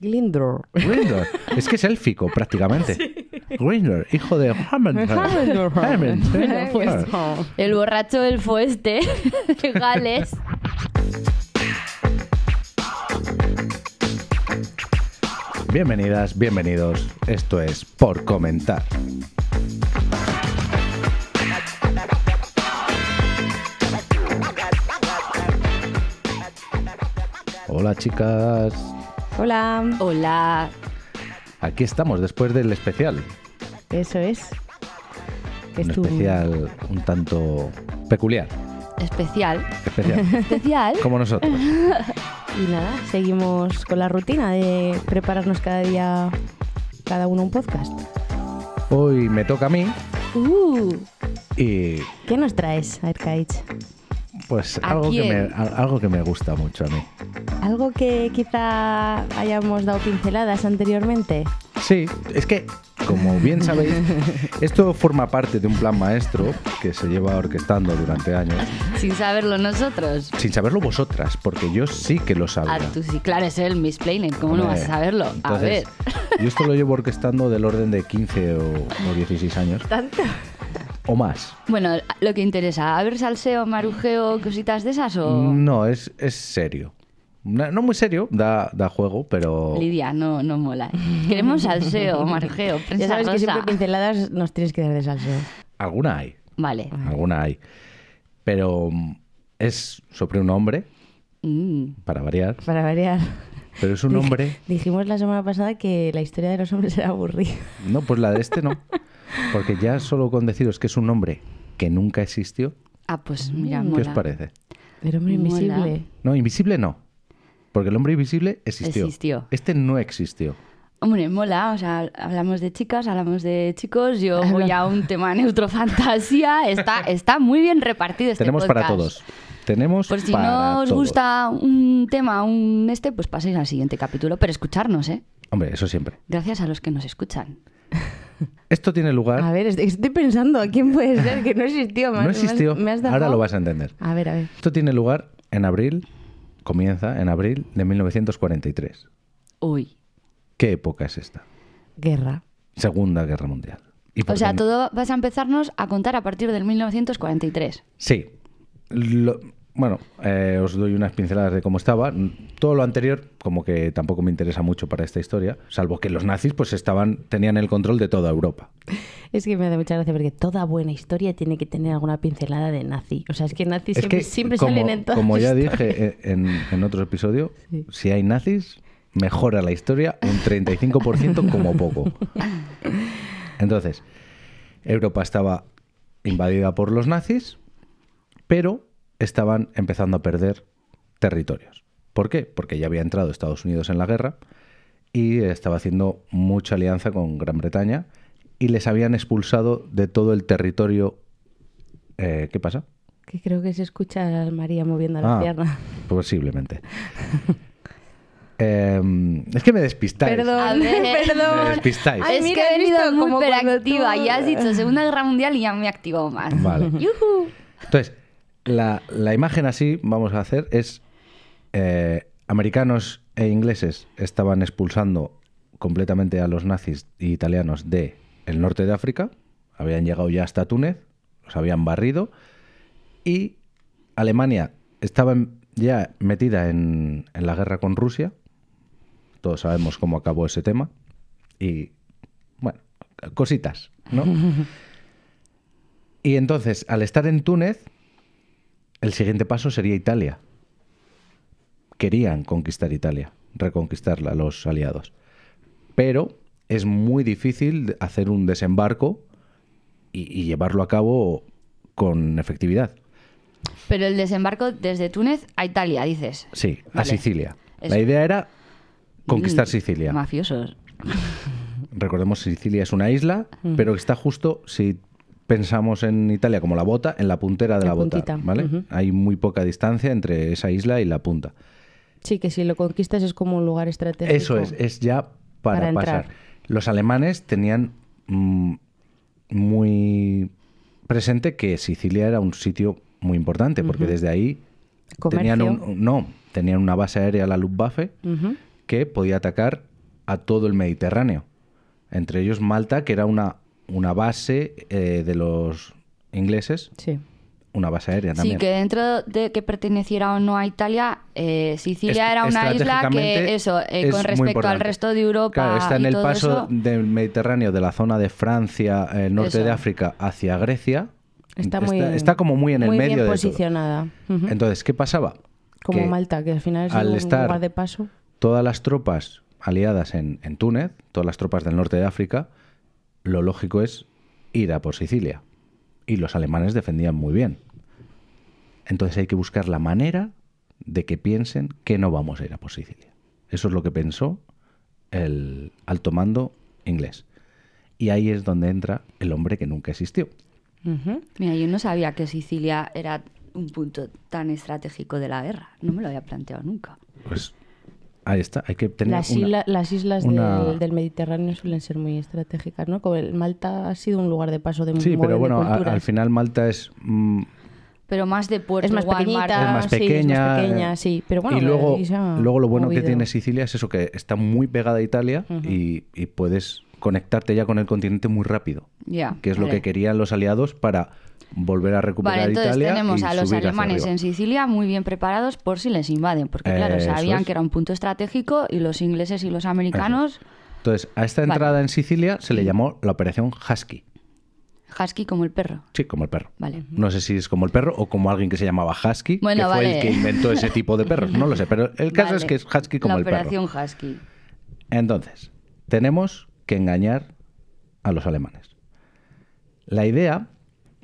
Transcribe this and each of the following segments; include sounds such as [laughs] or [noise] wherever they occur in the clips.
Glindor. Grindr. Es que es élfico, [laughs] prácticamente. Grindr, hijo de Hammond. El borracho elfo este [laughs] de Gales. Bienvenidas, bienvenidos. Esto es Por Comentar. Hola chicas, Hola. Hola. aquí estamos después del especial. Eso es. Un Estuvo- especial un tanto peculiar. Especial. Especial. [laughs] Especial. Como nosotros. [laughs] Y nada, seguimos con la rutina de prepararnos cada día, cada uno un podcast. Hoy me toca a mí Uh, y ¿Qué nos traes, Arcaich? Pues ¿A algo que, me, algo que me gusta mucho a mí. ¿Algo que quizá hayamos dado pinceladas anteriormente? Sí, es que, como bien sabéis, [laughs] esto forma parte de un plan maestro que se lleva orquestando durante años, Sin saberlo nosotros. sin saberlo vosotras, porque yo sí que lo Ah, sabía. tú sí, claro, es el Miss Planet. ¿Cómo no Hombre, vas a saberlo? A entonces, ver. Yo esto lo llevo orquestando del orden de 15 o, o 16 años, ¿Tanto? O más. Bueno, lo que interesa, ¿a ver salseo, marujeo, cositas de esas o...? No, es, es serio. No, no muy serio, da, da juego, pero... Lidia, no, no mola. Queremos salseo, marujeo, prensa Ya sabes que rosa. siempre pinceladas nos tienes que dar de salseo. Alguna hay, Vale. alguna hay. Pero mm, es sobre un hombre, Mm. para variar, Para variar. pero es un hombre... Dijimos la semana pasada que la historia de los hombres era aburrida. No, pues la de este no. [laughs] Porque ya solo con deciros que es un hombre que nunca existió, Ah, pues mira, ¿qué mola. os parece? El hombre Mola. invisible. No, invisible no. Porque el hombre invisible existió. Existió. Este no existió. Hombre, mola, o sea, hablamos de chicas, hablamos de chicos, yo voy a un tema neutro fantasía, está, [laughs] está muy bien repartido este Tenemos para todos. Tenemos Por si para no os todos. gusta un tema, un este, pues paséis al siguiente capítulo, pero escucharnos, ¿eh? Hombre, eso siempre. Gracias a los que nos escuchan. [laughs] Esto tiene lugar. A ver, estoy, pensando, ¿a quién puede ser que no existió? Me no has- me has- existió. me has Ahora lo vas a entender. A ver, a ver. Esto tiene lugar en abril, comienza en abril de 1943. Uy. ¿Qué época es esta? Guerra. Segunda Guerra Mundial. ¿Y por O sea, todo vas a empezarnos a contar a partir del 1943. Sí. Lo- bueno, eh, os doy unas pinceladas de cómo estaba. Todo lo anterior, como que tampoco me interesa mucho para esta historia, salvo que los nazis pues estaban, tenían el control de toda Europa. Es que me da mucha gracia porque toda buena historia tiene que tener alguna pincelada de nazi. O sea, es que nazis Es siempre, que, siempre como, salen en todas como ya dije eh, en, en otro episodio, Sí. si hay nazis, mejora la historia un 35% como poco. Entonces, Europa estaba invadida por los nazis, pero estaban empezando a perder territorios. ¿Por qué? Porque ya había entrado Estados Unidos en la guerra y estaba haciendo mucha alianza con Gran Bretaña y les habían expulsado de todo el territorio. eh, ¿Qué pasa? Que creo que se escucha a María moviendo la Ah, pierna. Posiblemente. [laughs] Em, es que me despistáis. Perdón, ver. [laughs] Me perdón. despistáis. Ay, es mira, que he he venido visto muy hiperactiva. tú- Ya has dicho [laughs] Segunda Guerra Mundial y ya me activó más. Vale. ¡Yujú! Entonces, la, la imagen así, vamos a hacer, es eh, americanos e ingleses estaban expulsando completamente a los nazis e italianos de el norte de África, habían llegado ya hasta Túnez, los habían barrido, y Alemania estaba ya metida en, en la guerra con Rusia, todos sabemos cómo acabó ese tema, y bueno, cositas, ¿no? [laughs] Y entonces, al estar en Túnez, el siguiente paso sería Italia. Querían conquistar Italia, reconquistarla los aliados. Pero es muy difícil hacer un desembarco y, y llevarlo a cabo con efectividad. Pero el desembarco desde Túnez a Italia, dices. Sí, a. Sicilia. La idea era conquistar Mm, Sicilia. Mafiosos. Recordemos, Sicilia es una isla, pero que está justo, si pensamos en Italia como la bota, en la puntera de La la, bota. ¿vale? Hay muy poca distancia entre esa isla y la punta. Sí, que si lo conquistas es como un lugar estratégico. Eso es, es ya para, Para pasar. entrar. Los alemanes tenían mm, muy presente que Sicilia era un sitio muy importante, porque desde ahí Comercio. tenían un, no, tenían una base aérea, la Luftwaffe, que podía atacar a todo el Mediterráneo. Entre ellos Malta, que era una, una base eh, de los ingleses, Sí. una base aérea Sí, también. que dentro de que perteneciera o no a Italia, eh, Sicilia era una isla que, eso, eh, es con respecto al resto de Europa Claro, está en y el todo paso eso, del Mediterráneo, de la zona de Francia, el norte Eso. de África, hacia Grecia. Está muy está como muy en el medio bien de todo. posicionada. Ujú. Entonces, ¿qué pasaba? Como Que Malta, que al final es al un estar- lugar de paso. todas las tropas aliadas en, en Túnez, todas las tropas del norte de África, lo lógico es ir a por Sicilia. Y los alemanes defendían muy bien. Entonces hay que buscar la manera de que piensen que no vamos a ir a por Sicilia. Eso es lo que pensó el alto mando inglés. Y ahí es donde entra el hombre que nunca existió. Mira, yo no sabía que Sicilia era un punto tan estratégico de la guerra. No me lo había planteado nunca. Pues ahí está, hay que tener Las, una- isla- las islas una- del, del Mediterráneo suelen ser muy estratégicas, ¿no? Como el Malta ha sido un lugar de paso de Sí, pero bueno, a- al final Malta es mm, Pero más de puerto, es más igual, mar- pequeñita, es más sí, es pequeña. más pequeña, eh, sí. Pero bueno, y luego, luego lo bueno que tiene Sicilia es eso, que está muy pegada a Italia y, y puedes conectarte ya con el continente muy rápido. Ya, que es lo que querían los aliados para volver a recuperar Vale, entonces Italia. tenemos y a los alemanes en Sicilia muy bien preparados por si les invaden, porque claro, sabían es. que era un punto estratégico y los ingleses y los americanos, Entonces, a esta Vale. entrada en Sicilia se le llamó la Operación Husky. husky como el perro. Sí, como el perro. Vale. No sé si es como el perro o como alguien que se llamaba Husky, Bueno, que fue el que inventó ese tipo de perros. No lo sé, pero el caso Vale. es que es Husky como la el perro. operación husky. Entonces, tenemos que engañar a los alemanes. La idea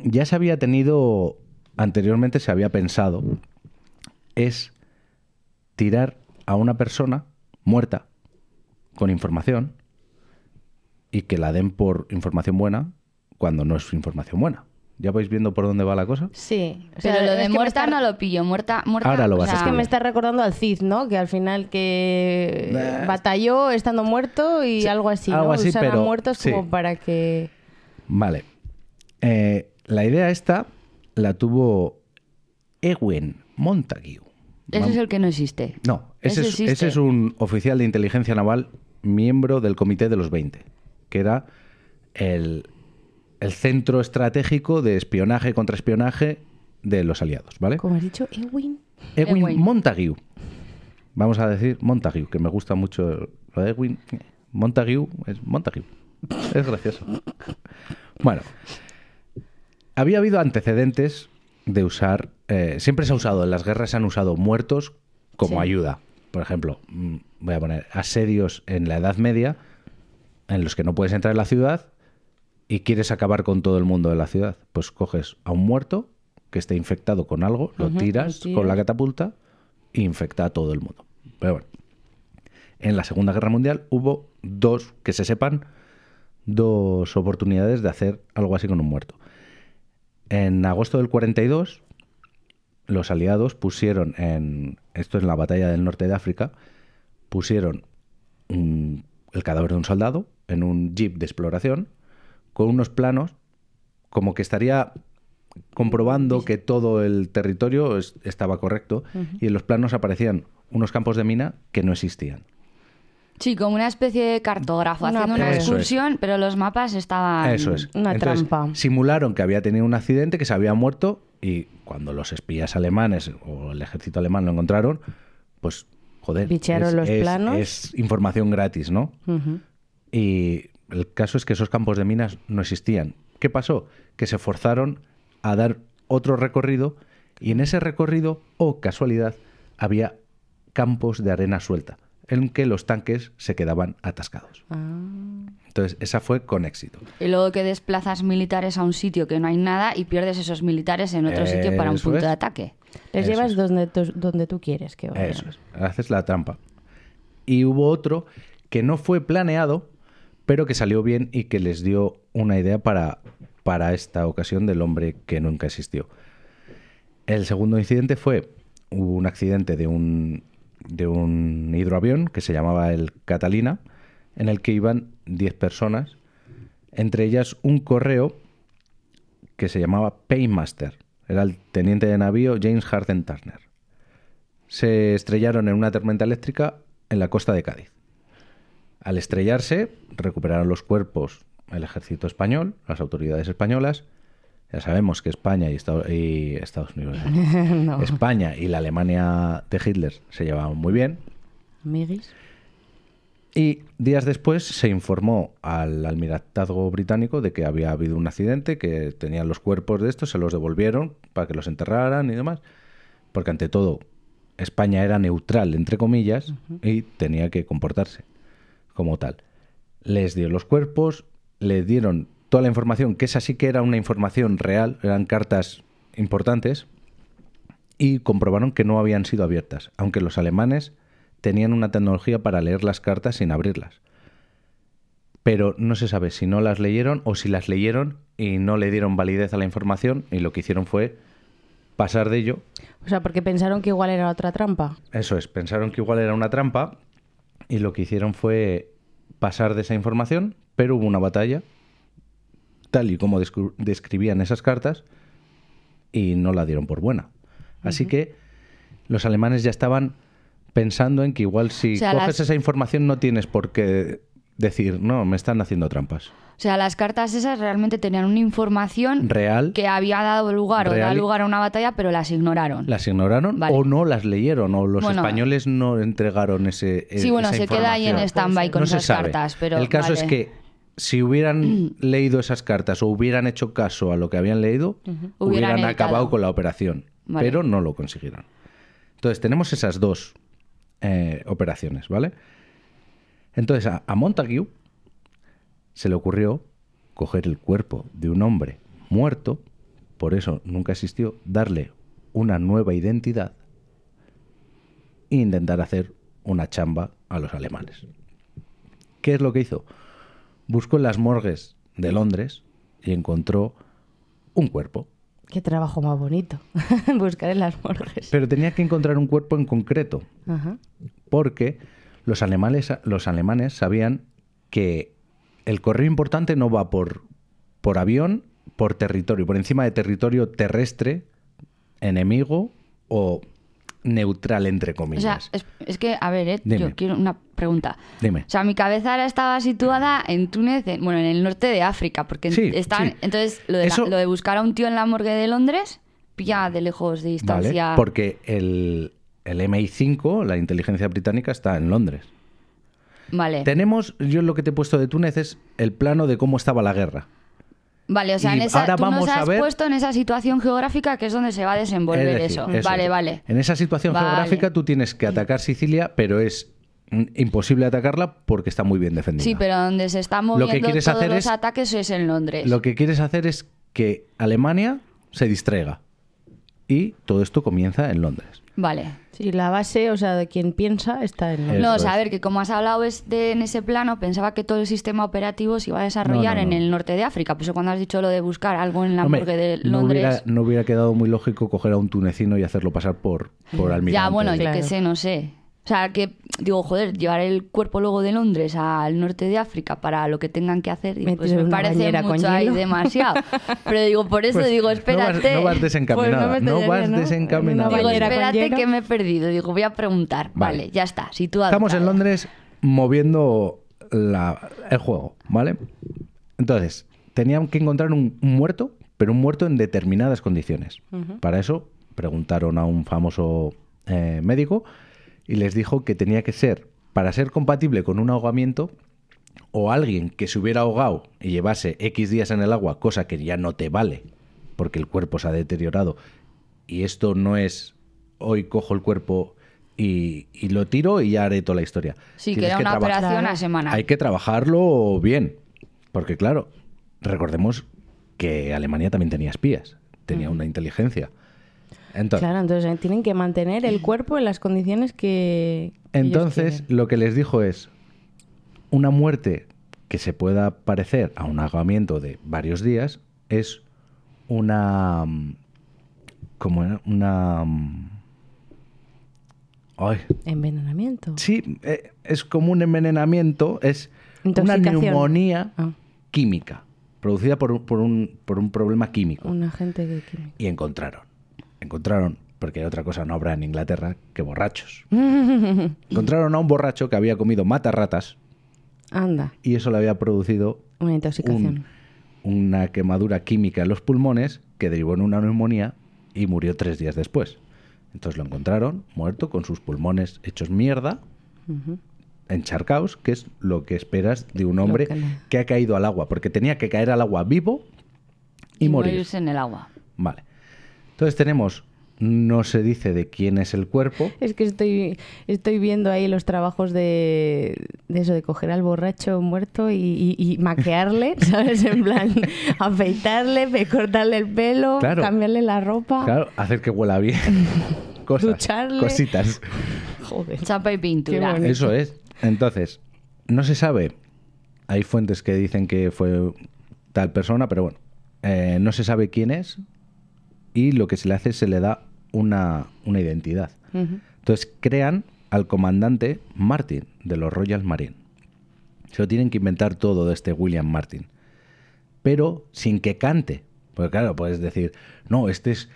ya se había tenido, anteriormente se había pensado, es tirar a una persona muerta con información y que la den por información buena cuando no es información buena. ¿Ya vais viendo por dónde va la cosa? Sí. o sea, Pero lo de muerta está- no lo pillo, muerta, muerta. Ahora lo o vas a Es que me está recordando al Cid, ¿no? Que al final que Nah. batalló estando muerto y Sí, algo así, algo ¿no? así, Usar a pero- muertos sí. como para que... Vale. Eh, la idea esta la tuvo Ewen Montague. Ese es el que no existe. No, ese, Ese es, existe. ese es un oficial de inteligencia naval, miembro del Comité de los 20, que era el, el centro estratégico de espionaje y contraespionaje de los aliados, ¿vale? Como has dicho, Ewin. Edwin Ewing. Montague. Vamos a decir Montague, que me gusta mucho lo de Edwin. Montague es Montague. Es gracioso. [laughs] Bueno, había habido antecedentes de usar. eh, siempre se ha usado, en las guerras se han usado muertos como Sí. ayuda. Por ejemplo, mm, voy a poner asedios en la Edad Media, en los que no puedes entrar en la ciudad y quieres acabar con todo el mundo de la ciudad. Pues coges a un muerto que esté infectado con algo, lo Ujú, tiras lo tiras. con la catapulta e infecta a todo el mundo. Pero bueno, en la Segunda Guerra Mundial hubo dos, que se sepan, dos oportunidades de hacer algo así con un muerto. En agosto del 42, los aliados pusieron en, esto es en la batalla del norte de África, pusieron un- el cadáver de un soldado en un jeep de exploración con unos planos como que estaría comprobando que todo el territorio es- estaba correcto y en los planos aparecían unos campos de mina que no existían. Sí, como una especie de cartógrafo Una haciendo una es. excursión, pero los mapas estaban... Eso es. Una Entonces, trampa. Simularon que había tenido un accidente, que se había muerto y cuando los espías alemanes o el ejército alemán lo encontraron, pues joder, es, los es- planos. es información gratis, ¿no? Y el caso es que esos campos de minas no existían. ¿Qué pasó? Que se forzaron a dar otro recorrido y en ese recorrido, oh casualidad, había campos de arena suelta en que los tanques se quedaban atascados. Ah. Entonces, esa fue con éxito. Y luego que desplazas militares a un sitio que no hay nada y pierdes esos militares en otro sitio para un punto es. de ataque. Les Eso llevas es. donde, tú- donde tú quieres que vayan. Eso es. Haces la trampa. Y hubo otro que no fue planeado, pero que salió bien y que les dio una idea para, para esta ocasión del hombre que nunca existió. El segundo incidente fue hubo un accidente de un, de un hidroavión que se llamaba el Catalina, en el que iban 10 personas, entre ellas un correo que se llamaba Paymaster. Era el teniente de navío James Harden Turner se estrellaron en una tormenta eléctrica en la costa de Cádiz. Al estrellarse, recuperaron los cuerpos el ejército español, las autoridades españolas. Ya sabemos que España y, Estados, y Estados Unidos, [laughs] no. España y la Alemania de Hitler se llevaban muy bien. Amiguis. Y días después se informó al almirantazgo británico de que había habido un accidente, que tenían los cuerpos de estos, se los devolvieron para que los enterraran y demás. Porque ante todo, España era neutral, entre comillas, y tenía que comportarse como tal. Les dio los cuerpos, le dieron toda la información, que esa sí que era una información real, eran cartas importantes, y comprobaron que no habían sido abiertas, aunque los alemanes tenían una tecnología para leer las cartas sin abrirlas. Pero no se sabe si no las leyeron o si las leyeron y no le dieron validez a la información y lo que hicieron fue pasar de ello. O sea, porque pensaron que igual era otra trampa. Eso es, pensaron que igual era una trampa y lo que hicieron fue pasar de esa información, pero hubo una batalla, tal y como descri- describían esas cartas, y no la dieron por buena. Así que los alemanes ya estaban pensando en que igual si O sea, coges las- esa información no tienes por qué decir, no, me están haciendo trampas. O sea, las cartas esas realmente tenían una información Real, que había dado lugar o da Real y- lugar a una batalla, pero las ignoraron. las ignoraron Vale. o no las leyeron o los Bueno. españoles no entregaron ese Sí, bueno, esa se queda ahí en stand-by con No esas cartas, pero El caso es que si hubieran [clears throat] leído esas cartas o hubieran hecho caso a lo que habían leído, Hubieran acabado con la operación. Vale. Pero no lo consiguieron. Entonces, tenemos esas dos eh, operaciones, ¿vale? Entonces, a, a Montague se le ocurrió coger el cuerpo de un hombre muerto, por eso nunca existió, darle una nueva identidad e intentar hacer una chamba a los alemanes. ¿Qué es lo que hizo? Buscó en las morgues de Londres y encontró un cuerpo. Qué trabajo más bonito. [laughs] Buscar en las morgues. Pero tenía que encontrar un cuerpo en concreto, Ajá. porque los alemanes, los alemanes sabían que el correo importante no va por, por avión, por territorio, por encima de territorio terrestre, enemigo o neutral, entre O sea, comillas. es, es que, a ver, eh, yo quiero una pregunta. Dime. O sea, mi cabeza ahora estaba situada en Túnez, en- bueno, en el norte de África, porque Sí, están, sí. entonces lo de, la- Eso- lo de buscar a un tío en la morgue de Londres, pilla de lejos de ¿Vale? distancia. Porque el, el MI5, la inteligencia británica, está en Londres. Vale. Tenemos, yo lo que te he puesto de Túnez es el plano de cómo estaba la guerra. Vale, o sea, Y en esa, ahora tú nos has ver- puesto en esa situación geográfica que es donde se va a desenvolver Es decir, eso. eso Vale, vale. En esa situación Vale. geográfica tú tienes que atacar Sicilia, pero es imposible atacarla porque está muy bien defendida. Sí, pero donde se están Lo moviendo que quieres todos hacer los es- ataques es en Londres. Lo que quieres hacer es que Alemania se distraiga. Y todo esto comienza en Londres. Vale. Sí, la base, o sea, de quien piensa está en... Eso No, o sea, es. a ver, que como has hablado es de, en ese plano, pensaba que todo el sistema operativo se iba a desarrollar No, no, no. en el norte de África. Por eso cuando has dicho lo de buscar algo en la Hombre, morgue de no, Londres... hubiera, no hubiera quedado muy lógico coger a un tunecino y hacerlo pasar por, por almirante. ya, bueno, yo Claro. qué sé, no sé. O sea, que digo, joder, llevar el cuerpo luego de Londres al norte de África para lo que tengan que hacer, digo, pues me parece mucho ahí demasiado. Pero digo, por eso Pues digo, no vas- espérate. No vas, desencaminada. Pues no no vas ¿no? desencaminada. Una Digo, bañera con espérate que me he perdido. Digo, voy a preguntar. Vale, Vale. ya está, situado. Estamos en Londres moviendo la- el juego, ¿vale? Entonces, tenían que encontrar un, un muerto, pero un muerto en determinadas condiciones. Para eso preguntaron a un famoso eh, médico y les dijo que tenía que ser, para ser compatible con un ahogamiento, o alguien que se hubiera ahogado y llevase X días en el agua, cosa que ya no te vale, porque el cuerpo se ha deteriorado. Y esto no es hoy cojo el cuerpo y, y lo tiro y ya haré toda la historia. Sí, que era una operación a semana. Hay que trabajarlo bien, porque claro, recordemos que Alemania también tenía espías, tenía una inteligencia. Entonces, Claro, entonces eh, tienen que mantener el cuerpo en las condiciones que... Entonces, lo que les dijo es una muerte que se pueda parecer a un ahogamiento de varios días es una mm, como una mm, ay, Envenenamiento. sí, eh, es como un envenenamiento, es una neumonía Ah, química producida por un, por un, por un problema químico. Un agente que- y encontraron encontraron porque otra cosa no habrá en Inglaterra que borrachos. [laughs] Encontraron a un borracho que había comido matarratas Anda, y eso le había producido una intoxicación. un- una quemadura química en los pulmones que derivó en una neumonía y murió tres días después. Entonces lo encontraron muerto con sus pulmones hechos mierda, Ujú. encharcaos, que es lo que esperas de un hombre que ha caído al agua, porque tenía que caer al agua vivo y, morir. morirse en el agua. Vale. Entonces tenemos, no se dice de quién es el cuerpo, Es que estoy, estoy viendo ahí los trabajos de, de eso, de coger al borracho muerto y, y- y maquearle, [laughs] ¿sabes? En plan, afeitarle, cortarle el pelo, Claro. cambiarle la ropa. claro, hacer que huela bien. [laughs] Cosas, Ducharle. cositas. Joder. Chapa y pintura. Eso es. Entonces, no se sabe. Hay fuentes que dicen que fue tal persona, pero bueno, eh, no se sabe quién es y lo que se le hace es se le da una, una identidad. Entonces crean al comandante Martin de los Royal Marine. Se lo tienen que inventar todo de este William Martin. Pero sin que cante. Porque claro, puedes decir, no, este es,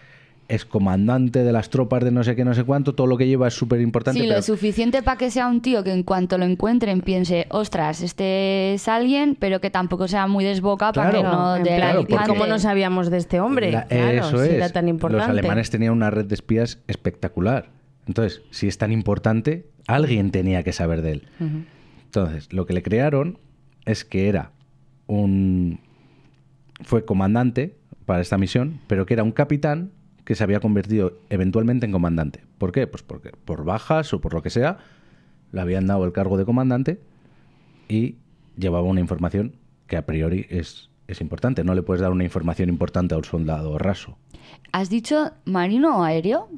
es comandante de las tropas de no sé qué, no sé cuánto, todo lo que lleva es súper importante. Sí, pero lo suficiente para que sea un tío que en cuanto lo encuentren piense, ostras, este es alguien, pero que tampoco sea muy desboca para que Claro. no de Claro, ¿y porque- ¿cómo no sabíamos de este hombre? La- claro, eso si es. era tan importante. Los alemanes tenían una red de espías espectacular. Entonces, si es tan importante, alguien tenía que saber de él. Entonces, lo que le crearon es que era un. fue comandante para esta misión, pero que era un capitán que se había convertido eventualmente en comandante. ¿Por qué? Pues porque por bajas o por lo que sea, le habían dado el cargo de comandante y llevaba una información que a priori es, es importante. No le puedes dar una información importante a un soldado raso. ¿Has dicho marino o aéreo?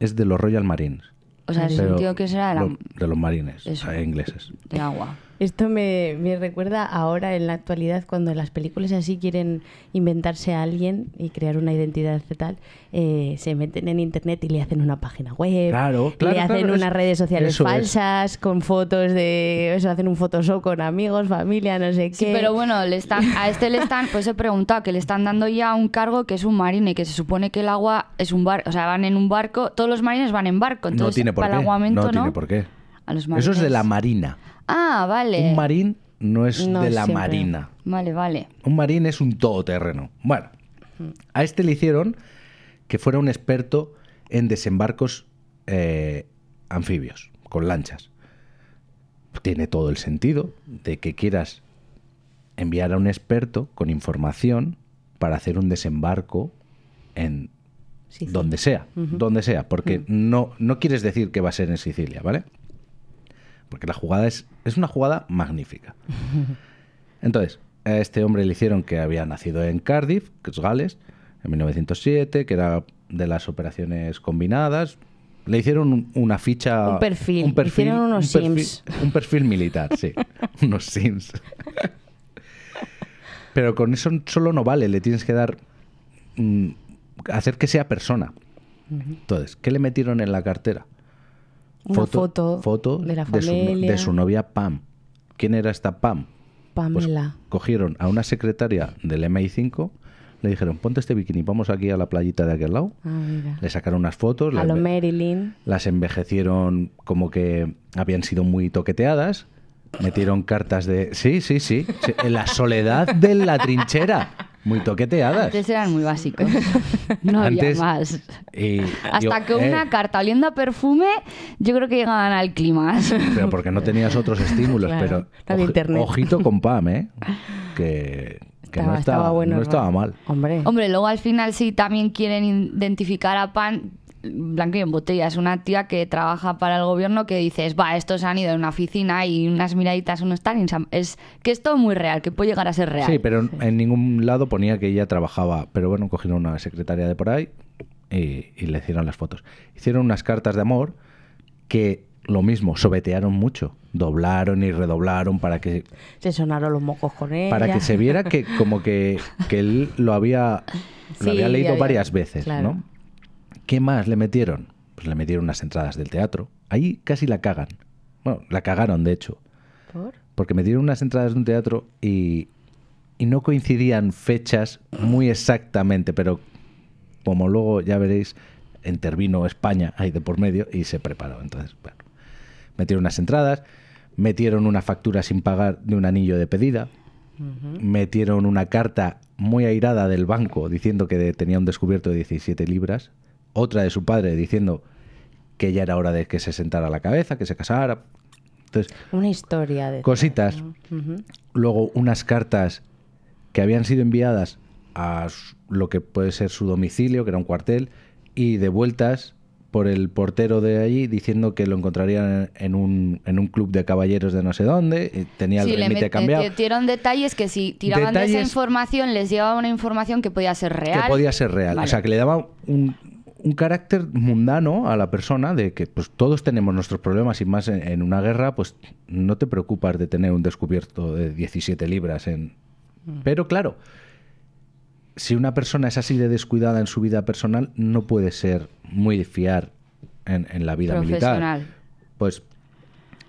Es de los Royal Marines. O sea, un tío que será de, la- lo- de los marines ingleses. de agua. Esto me, me recuerda ahora en la actualidad cuando en las películas así quieren inventarse a alguien y crear una identidad y tal, eh, se meten en internet y le hacen una página web, Claro, claro, le hacen claro, es- unas redes sociales es. falsas con fotos de eso, hacen un Photoshop con amigos, familia, no sé qué. Sí, pero bueno, le están, a este le están, pues he preguntado, que le están dando ya un cargo que es un marine, que se supone que el agua es un barco, o sea, van en un barco, todos los marines van en barco, entonces no tiene por para qué. el aguamento no no. tiene por qué. A los Eso es de la marina. Ah, vale. Un marín no es No de la siempre. marina. Vale, vale. Un marín es un todoterreno. Bueno, a este le hicieron que fuera un experto en desembarcos eh, anfibios, con lanchas. Tiene todo el sentido de que quieras enviar a un experto con información para hacer un desembarco en Sí, sí. donde sea, donde sea, porque no, no quieres decir que va a ser en Sicilia, ¿vale? Porque la jugada es, es una jugada magnífica. [laughs] Entonces, a este hombre le hicieron que había nacido en Cardiff, que es Gales, en 1907, que era de las operaciones combinadas. Le hicieron un- una ficha... Un perfil. Hicieron unos un perfil- Sims. Un perfil militar, sí. [laughs] unos Sims. Pero con eso solo no vale, le tienes que dar... mm, hacer que sea persona. Entonces, ¿qué le metieron en la cartera? Una foto foto de la su, familia. de su novia Pam. ¿Quién era esta Pam? Pues Pamela. cogieron a una secretaria del MI5, le dijeron, ponte este bikini, vamos aquí a la playita de aquel lado. Ah, mira. Le sacaron unas fotos, A las, lo Marilyn. las envejecieron como que habían sido muy toqueteadas, metieron cartas de... Sí, sí, sí, sí, en la soledad de la trinchera, muy toqueteadas. Antes eran muy básicos. [laughs] No Antes- había más. Y Hasta yo, que una eh, carta oliendo a perfume, yo creo que llegaban al clima. Pero porque no tenías otros estímulos, Claro, pero internet. ojito con Pam, ¿eh? Que, que Estaba- no, estaba, estaba bueno, no ¿no? estaba mal. Hombre. Hombre, luego al final sí también quieren identificar a Pan blanco y en botella. Es una tía que trabaja para el gobierno que dices, va, estos han ido a una oficina y unas miraditas, unos tal. Es que es todo muy real, que puede llegar a ser real. Sí, pero en ningún lado ponía que ella trabajaba. Pero bueno, cogieron una secretaria de por ahí y, y le hicieron las fotos. Hicieron unas cartas de amor que lo mismo, sobetearon mucho. Doblaron y redoblaron para que, Se sonaron los mocos con ella. para que se viera que como que, que él lo había, lo Sí, había leído había- varias veces, claro. ¿no? ¿Qué más le metieron? Pues le metieron unas entradas del teatro. Ahí casi la cagan. Bueno, la cagaron, de hecho. ¿Por? Porque me dieron unas entradas de un teatro y, y no coincidían fechas muy exactamente, pero como luego ya veréis, intervino España ahí de por medio y se preparó. Entonces, bueno, metieron unas entradas, metieron una factura sin pagar de un anillo de pedida, metieron una carta muy airada del banco diciendo que tenía un descubierto de 17 libras, otra de su padre diciendo que ya era hora de que se sentara a la cabeza, que se casara. Entonces, Una historia de... cositas. Ujú. Luego unas cartas que habían sido enviadas a lo que puede ser su domicilio, que era un cuartel, y devueltas por el portero de allí diciendo que lo encontrarían en un, en un club de caballeros de no sé dónde, tenía el Sí, remite met- cambiado. metieron detalles que si tiraban de esa información les llevaba una información que podía ser real. Que podía ser real. Vale. O sea, que le daba un, un carácter mundano a la persona de que pues todos tenemos nuestros problemas y más en, en una guerra, pues no te preocupas de tener un descubierto de 17 libras en... Pero claro, si una persona es así de descuidada en su vida personal, no puede ser muy de fiar en, en la vida militar. Pues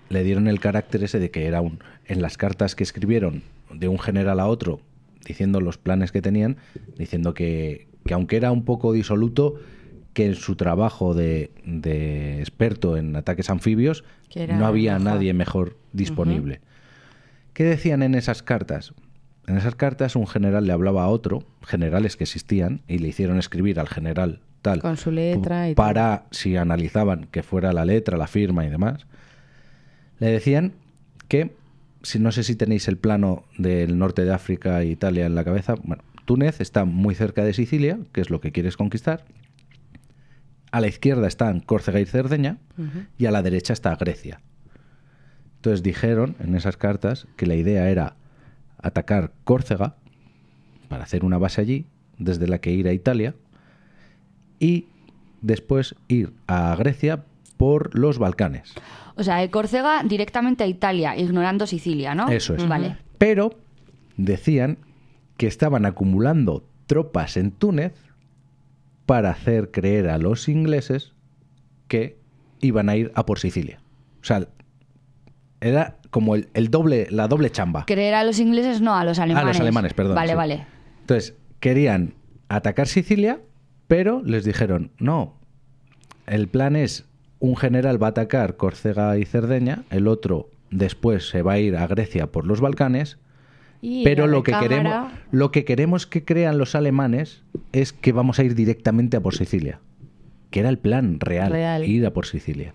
le dieron el carácter ese de que era un en las cartas que escribieron de un general a otro diciendo los planes que tenían diciendo que, que aunque era un poco disoluto que en su trabajo de, de experto en ataques anfibios no había mejor. nadie mejor disponible ¿qué decían en esas cartas? en esas cartas un general le hablaba a otro generales que existían y le hicieron escribir al general tal Con su letra y para si analizaban que fuera la letra, la firma y demás, le decían que, si no sé si tenéis el plano del norte de África e Italia en la cabeza, bueno, Túnez está muy cerca de Sicilia, que es lo que quieres conquistar. A la izquierda están Córcega y Cerdeña y a la derecha está Grecia. Entonces dijeron en esas cartas que la idea era atacar Córcega para hacer una base allí, desde la que ir a Italia, y después ir a Grecia por los Balcanes. O sea, de Córcega directamente a Italia, ignorando Sicilia, ¿no? Eso es. Vale. Pero decían que estaban acumulando tropas en Túnez para hacer creer a los ingleses que iban a ir a por Sicilia. O sea, era como el, el doble, la doble chamba. Creer a los ingleses, no, a los alemanes. A los alemanes, perdón. Vale, sí. vale. Entonces, querían atacar Sicilia, pero les dijeron, no, el plan es, un general va a atacar Córcega y Cerdeña, el otro después se va a ir a Grecia por los Balcanes, Y pero lo que, queremos, lo que queremos que crean los alemanes es que vamos a ir directamente a por Sicilia, que era el plan real, Real. ir a por Sicilia.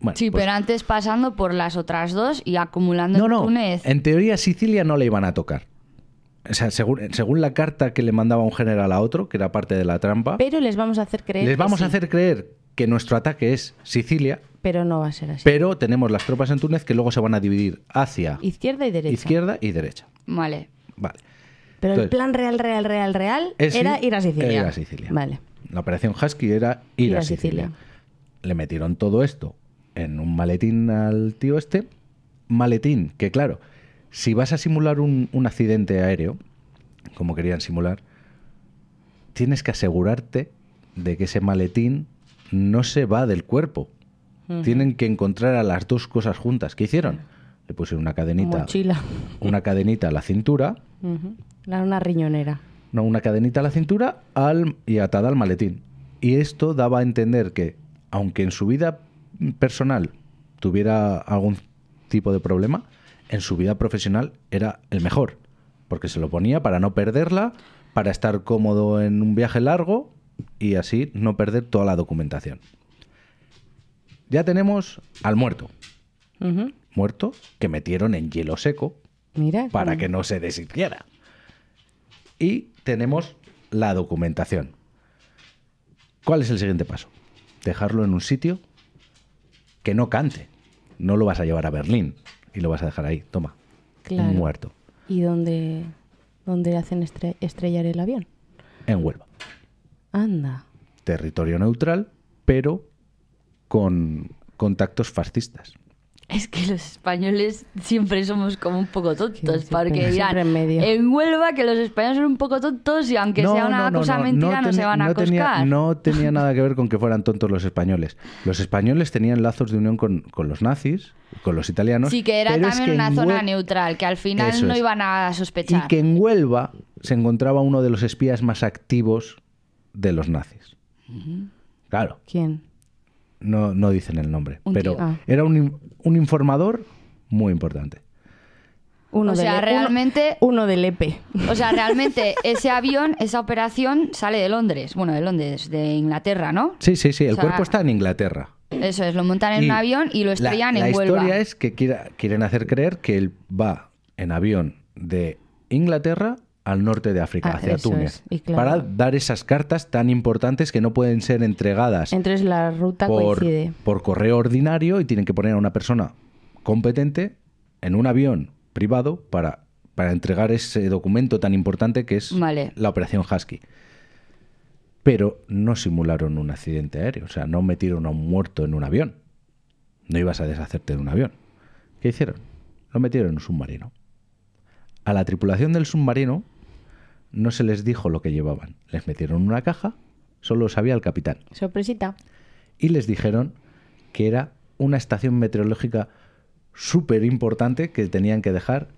Bueno, Sí, pues- pero antes pasando por las otras dos y acumulando no, en no. Túnez. En teoría, Sicilia no le iban a tocar. O sea, según, según la carta que le mandaba un general a otro, que era parte de la trampa, Pero les vamos a hacer creer les vamos a hacer creer que nuestro ataque es Sicilia, Pero no va a ser así. pero tenemos las tropas en Túnez que luego se van a dividir hacia Izquierda y derecha. izquierda y derecha. Vale. Vale. Pero el plan real, real, real, real era ir a Sicilia. Ir a Sicilia. Vale. La operación Husky era ir, a, Sicilia. Le metieron todo esto en un maletín al tío este. Maletín, que claro, si vas a simular un, un accidente aéreo, como querían simular, tienes que asegurarte de que ese maletín no se va del cuerpo. Tienen que encontrar a las dos cosas juntas. ¿Qué hicieron? Le pusieron una cadenita, Mochila. una cadenita a la cintura una riñonera. no, una cadenita a la cintura al, y atada al maletín. Y esto daba a entender que, aunque en su vida personal tuviera algún tipo de problema, en su vida profesional era el mejor. Porque se lo ponía para no perderla, para estar cómodo en un viaje largo y así no perder toda la documentación. Ya tenemos al muerto. Muerto que metieron en hielo seco Mira. para que no se deshiciera. Y tenemos la documentación. ¿Cuál es el siguiente paso? Dejarlo en un sitio que no cante. No lo vas a llevar a Berlín y lo vas a dejar ahí. Toma. Claro. Muerto. ¿Y dónde, dónde hacen estre- estrellar el avión? En Huelva. Anda. Territorio neutral, pero con contactos fascistas. Es que los españoles siempre somos como un poco tontos, Sí, porque siempre- dirán siempre en. Huelva que los españoles son un poco tontos y aunque sea una cosa mentira no, se van a tenía, coscar. no tenía nada que ver con que fueran tontos los españoles. Los españoles tenían lazos de unión con, con los nazis, con los italianos. sí, que era pero es también que una zona neutral, que al final no es. iban a sospechar. Y que en Huelva se encontraba uno de los espías más activos de los nazis. Claro, ¿Quién? No, no dicen el nombre, Un pero tío. Ah. era un, un informador muy importante. Uno O sea, del- uno- realmente- Uno, del EPE. O sea, [laughs] realmente ese avión, esa operación sale de Londres. Bueno, de Londres, de Inglaterra, ¿no? Sí, sí, sí, el O sea, cuerpo está en Inglaterra. Eso es, lo montan en Y un avión y lo estrellan la, en la Huelva. historia es que quiera- quieren hacer creer que él va en avión de Inglaterra al norte de África, Ah, hacia Túnez, es, y claro. para dar esas cartas tan importantes que no pueden ser entregadas Entonces la ruta por, coincide. por correo ordinario y tienen que poner a una persona competente en un avión privado para, para entregar ese documento tan importante que es Vale. la operación Husky. Pero no simularon un accidente aéreo, o sea, no metieron a un muerto en un avión. No ibas a deshacerte de un avión. ¿Qué hicieron? Lo metieron en un submarino. A la tripulación del submarino no se les dijo lo que llevaban. Les metieron en una caja, solo lo sabía el capitán Sorpresita. y les dijeron que era una estación meteorológica súper importante que tenían que dejar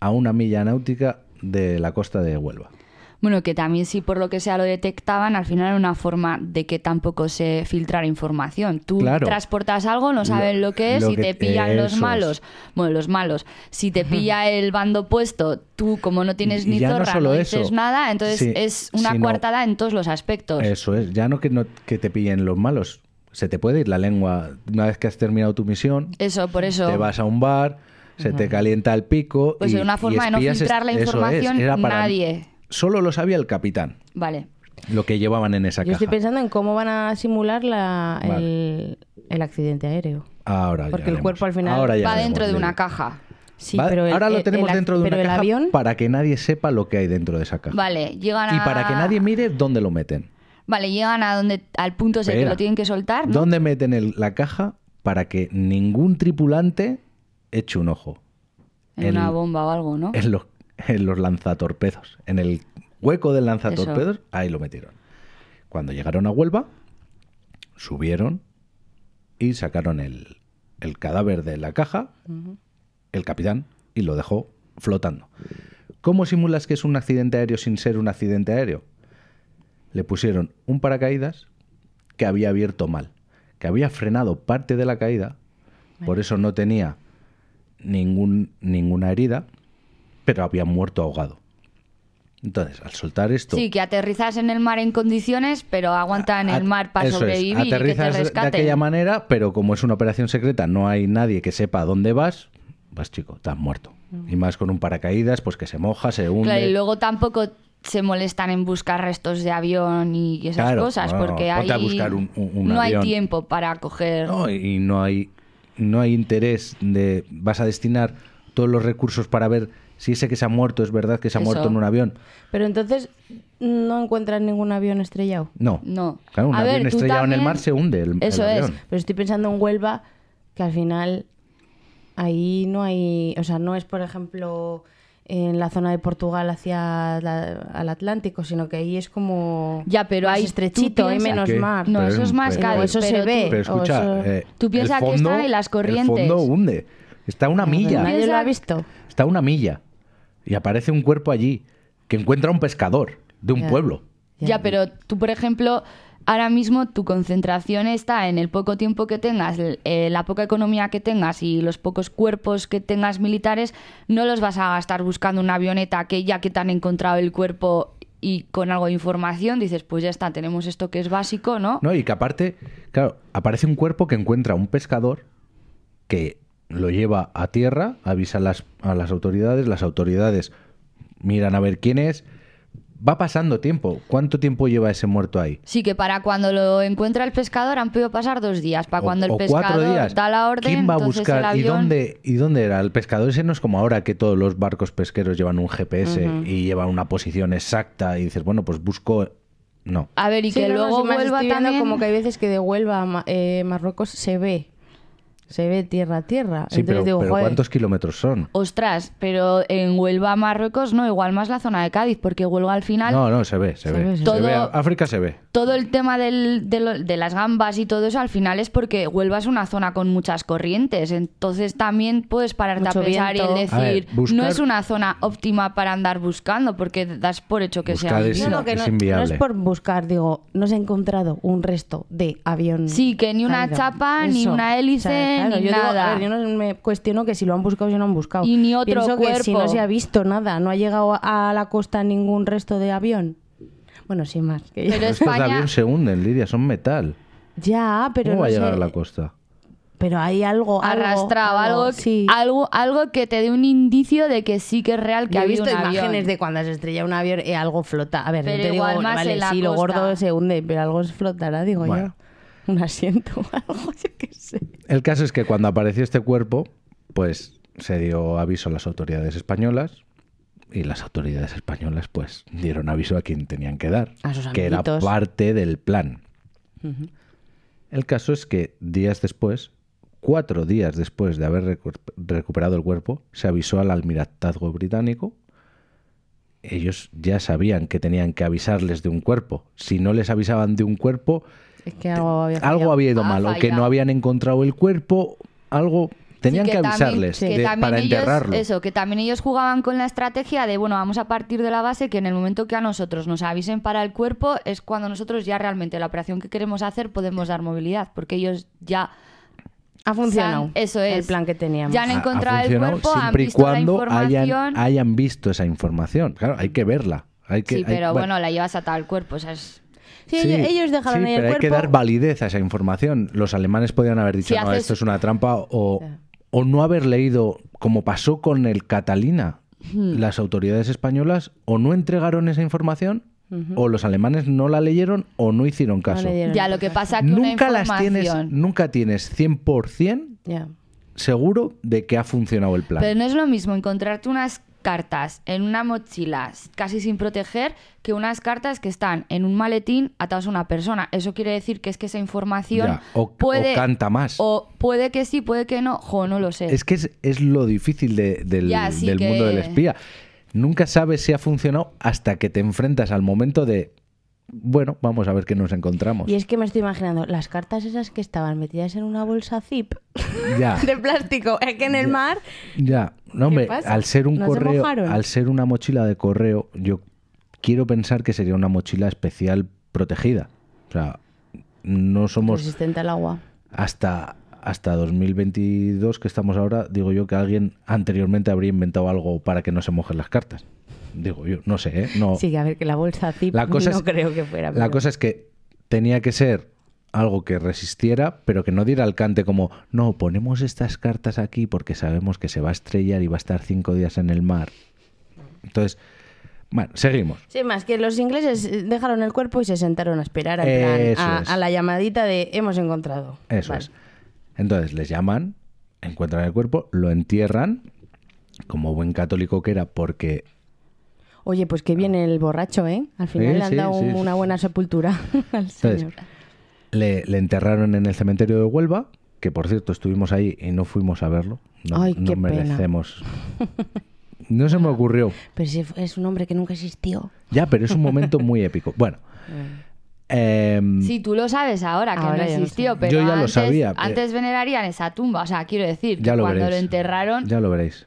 a una milla náutica de la costa de Huelva. Bueno, que también si por lo que sea lo detectaban, al final era una forma de que tampoco se filtrara información. Tú Claro. transportas algo, no saben lo, que es lo y que- te pillan los es. malos. Bueno, los malos. Si te pilla [laughs] el bando puesto, tú como no tienes Y ni no zorra, no, solo dices eso. nada, entonces Sí, es una sino- coartada en todos los aspectos. Eso es, ya no que, no que te pillen los malos, se te puede ir la lengua una vez que has terminado tu misión, Eso, por eso. te vas a un bar, se te calienta el pico. Pues y, una y forma de no es- filtrar la es, información, para- nadie. Solo lo sabía el capitán, Vale. lo que llevaban en esa Yo caja. estoy pensando en cómo van a simular la, Vale. el, el accidente aéreo. Ahora Porque ya el haremos. cuerpo al final Ahora Va dentro de de- una caja. Sí, pero el- ahora lo tenemos el dentro de una caja avión, para que nadie sepa lo que hay dentro de esa caja. Vale, llegan a... Y para que nadie mire dónde lo meten. Vale, llegan a donde al punto ese que lo tienen que soltar, ¿no? ¿Dónde meten el- la caja para que ningún tripulante eche un ojo? En una bomba o algo, ¿no? En los, en los lanzatorpedos. En el hueco del lanzatorpedos, ahí lo metieron. Cuando llegaron a Huelva, subieron y sacaron el, el cadáver de la caja, el capitán, y lo dejó flotando. ¿Cómo simulas que es un accidente aéreo sin ser un accidente aéreo? Le pusieron un paracaídas que había abierto mal, que había frenado parte de la caída, por eso no tenía ningún, ninguna herida, pero había muerto ahogado. Entonces, al soltar esto... Sí, que aterrizas en el mar en condiciones, pero aguanta en el a- mar para eso es, sobrevivir y que te aterrizas de rescaten. aquella manera, pero como es una operación secreta, no hay nadie que sepa dónde vas, pues chico, estás muerto. Y más con un paracaídas, pues que se moja, se hunde. Claro, y luego tampoco se molestan en buscar restos de avión y esas Claro, cosas, no, porque a ahí un- un- no hay tiempo para coger... No, y no hay, no hay interés de... Vas a destinar todos los recursos para ver si ese que se ha muerto es verdad que se ha Eso. muerto en un avión. Pero entonces no encuentran ningún avión estrellado. No. No. Claro, un A avión ver, tú estrellado en el también- mar se hunde el, el Eso es. avión. Pero estoy pensando en Huelva, que al final ahí no hay, o sea, no es por ejemplo en la zona de Portugal hacia la- al Atlántico, sino que ahí es como Ya, pero más ahí tú estrechito, hay piensas- menos ¿Qué? mar. No, Pero eso es- más pero- Cádiz, eso se ve. tú- Pero escucha, o eh, Tú el piensas que fondo- están en las corrientes. El fondo hunde. Está a una milla. Nadie lo Piensa- ha visto. Está a una milla. Y aparece un cuerpo allí que encuentra a un pescador de un pueblo. Ya, pero tú, por ejemplo, ahora mismo tu concentración está en el poco tiempo que tengas, eh, la poca economía que tengas y los pocos cuerpos que tengas militares, no los vas a gastar buscando una avioneta que ya que te han encontrado el cuerpo y con algo de información dices, pues ya está, tenemos esto que es básico, ¿no? ¿no? Y que aparte, claro, aparece un cuerpo que encuentra a un pescador que lo lleva a tierra, avisa a las, a las autoridades, las autoridades miran a ver quién es. Va pasando tiempo. ¿Cuánto tiempo lleva ese muerto ahí? Sí, que para cuando lo encuentra el pescador han podido pasar dos días. Para O- cuando el o pescador días. da la orden, ¿Quién va a buscar? avión... ¿Y, dónde, ¿Y dónde era? El pescador ese no es como ahora que todos los barcos pesqueros llevan un GPS y llevan una posición exacta y dices, bueno, pues busco... No. A ver, y Sí, que no, luego vuelva también... como que hay veces que de Huelva a eh, Marruecos se ve. Se ve tierra a tierra. Sí, Entonces pero, digo, pero ¿cuántos kilómetros son? Ostras, pero en Huelva, Marruecos, no, igual más la zona de Cádiz, porque Huelva al final No, no, se ve, se, Se ve. ve, se África se ve. Todo el tema del- de, lo- de las gambas y todo eso al final es porque Huelva es una zona con muchas corrientes. Entonces también puedes pararte Mucho a pensar viento. y el A ver, decir, buscar- no es una zona óptima para andar buscando porque das por hecho que sea es-. No, no, que Es no, no inviable. es por buscar, digo, no se ha encontrado un resto de avión. Sí, que ni una caído. chapa, ni una hélice, ni yo digo, nada. a ver, yo no me cuestiono que si lo han buscado o si no han buscado. Y ni otro Pienso que si no cuerpo. se ha visto nada, no ha llegado a la costa ningún resto de avión. Bueno, sí más. Que ya. Pero Estos España- se hunden, Lidia, son metal. Ya, pero ¿Cómo va no a llegar sé. a la costa? Pero hay algo, algo arrastrado, algo, sí. algo, algo que te dé un indicio de que sí que es real que ha visto un imágenes avión. de cuando se estrella un avión y algo flota. A ver, Pero no te igual digo, más vale, en la sí, lo gordo se hunde, pero algo flotará, digo Bueno. yo. Un asiento o algo, [laughs] yo qué sé. El caso es que cuando apareció este cuerpo, pues se dio aviso a las autoridades españolas y las autoridades españolas pues dieron aviso a quien tenían que dar, A sus que era parte del plan. El caso es que días después, cuatro días después de haber recu- recuperado el cuerpo, se avisó al almirantazgo británico. Ellos ya sabían que tenían que avisarles de un cuerpo. Si no les avisaban de un cuerpo, Es que algo había algo fallado. había ido mal, o que no habían encontrado el cuerpo, algo tenían Sí, que, avisarles que de- para ellos- enterrarlo. Eso, que también ellos jugaban con la estrategia de, bueno, vamos a partir de la base que en el momento que a nosotros nos avisen para el cuerpo es cuando nosotros ya realmente la operación que queremos hacer podemos dar movilidad, porque ellos ya... Ha funcionado. Eso es. El plan que teníamos. Ya han Ha- ha encontrado el cuerpo, han siempre y visto la cuando hayan, información. hayan visto esa información. Claro, hay que verla. Hay que, sí, hay- pero bueno, la llevas atada al cuerpo, o sea, es... Sí, ellos- ellos dejaron sí, ahí el pero hay que cuerpo. dar validez a esa información. Los alemanes podían haber dicho, Si no, haces- esto es una trampa, o. o no haber leído, como pasó con el Catalina. Hmm. Las autoridades españolas o no entregaron esa información, o los alemanes no la leyeron, o no hicieron caso. Ya, lo que pasa que una Nunca las tienes, nunca tienes 100% Ya. seguro de que ha funcionado el plan. Pero no es lo mismo encontrarte unas cartas en una mochila casi sin proteger que unas cartas que están en un maletín atados a una persona. Eso quiere decir que es que esa información Ya, o- puede... o canta más. O puede que sí, puede que no. Jo, no lo sé. Es que es, es lo difícil de- del, Ya, del que- mundo del espía. Nunca sabes si ha funcionado hasta que te enfrentas al momento de, bueno, vamos a ver qué nos encontramos. Y es que me estoy imaginando, las cartas esas que estaban metidas en una bolsa zip Ya, [laughs] de plástico, es que en el mar... ya. No, hombre, pasa? al ser un ¿No se correo, mojaron? al ser una mochila de correo, yo quiero pensar que sería una mochila especial protegida. O sea, no somos Resistente al agua. hasta hasta 2022 que estamos ahora, digo yo que alguien anteriormente habría inventado algo para que no se mojen las cartas. Digo yo, no sé, ¿eh? No, Sí, a ver, que la bolsa zip La cosa no es- creo que fuera. La cosa es que tenía que ser algo que resistiera, pero que no diera al cante como, no, ponemos estas cartas aquí porque sabemos que se va a estrellar y va a estar cinco días en el mar. Entonces, bueno, seguimos. Sí, más que los ingleses dejaron el cuerpo y se sentaron a esperar plan, a, la llamadita de hemos encontrado. Eso Vale. es. Entonces les llaman, encuentran el cuerpo, lo entierran, como buen católico que era, porque Oye, pues que viene el borracho, ¿eh? Al final Sí, le han sí, dado sí. una buena sepultura [laughs] al Entonces, señor. le, le enterraron en el cementerio de Huelva, que por cierto estuvimos ahí y no fuimos a verlo. No, Ay, no pena. merecemos. [laughs] No se me ocurrió. Pero si es un hombre que nunca existió. Ya, pero es un momento muy épico. Bueno. [laughs] em, Sí, tú lo sabes ahora, que Ahora no lo existió, pero Yo ya lo antes, sabía, pero- antes venerarían esa tumba. O sea, quiero decir, ya que lo cuando veréis. lo enterraron... Ya lo veréis.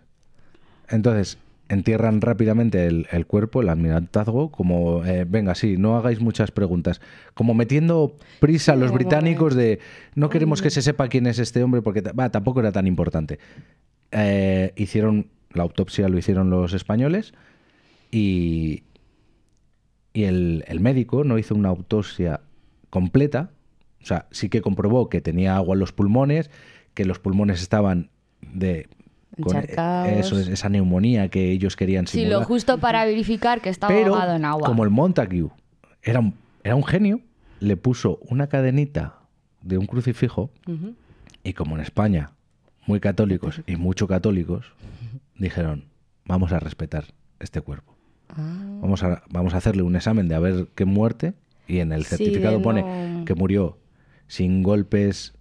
Entonces, entierran rápidamente el, el cuerpo, el almirantazgo, como, eh, venga, sí, no hagáis muchas preguntas. Como metiendo prisa a los británicos de, no queremos que se sepa quién es este hombre porque tampoco era tan importante. Eh, hicieron, la autopsia lo hicieron los españoles y, y el, el médico no hizo una autopsia completa. O sea, sí que comprobó que tenía agua en los pulmones, que los pulmones estaban de... con- eso es, esa neumonía que ellos querían Sí, simular. lo justo para verificar que estaba Pero, ahogado en agua. como el Montague era un, era un genio, le puso una cadenita de un crucifijo y como en España, muy católicos y mucho católicos, dijeron, vamos a respetar este cuerpo. Ah. Vamos a, vamos a hacerle un examen de a ver qué muerte y en el Sí, certificado pone no- que murió sin golpes,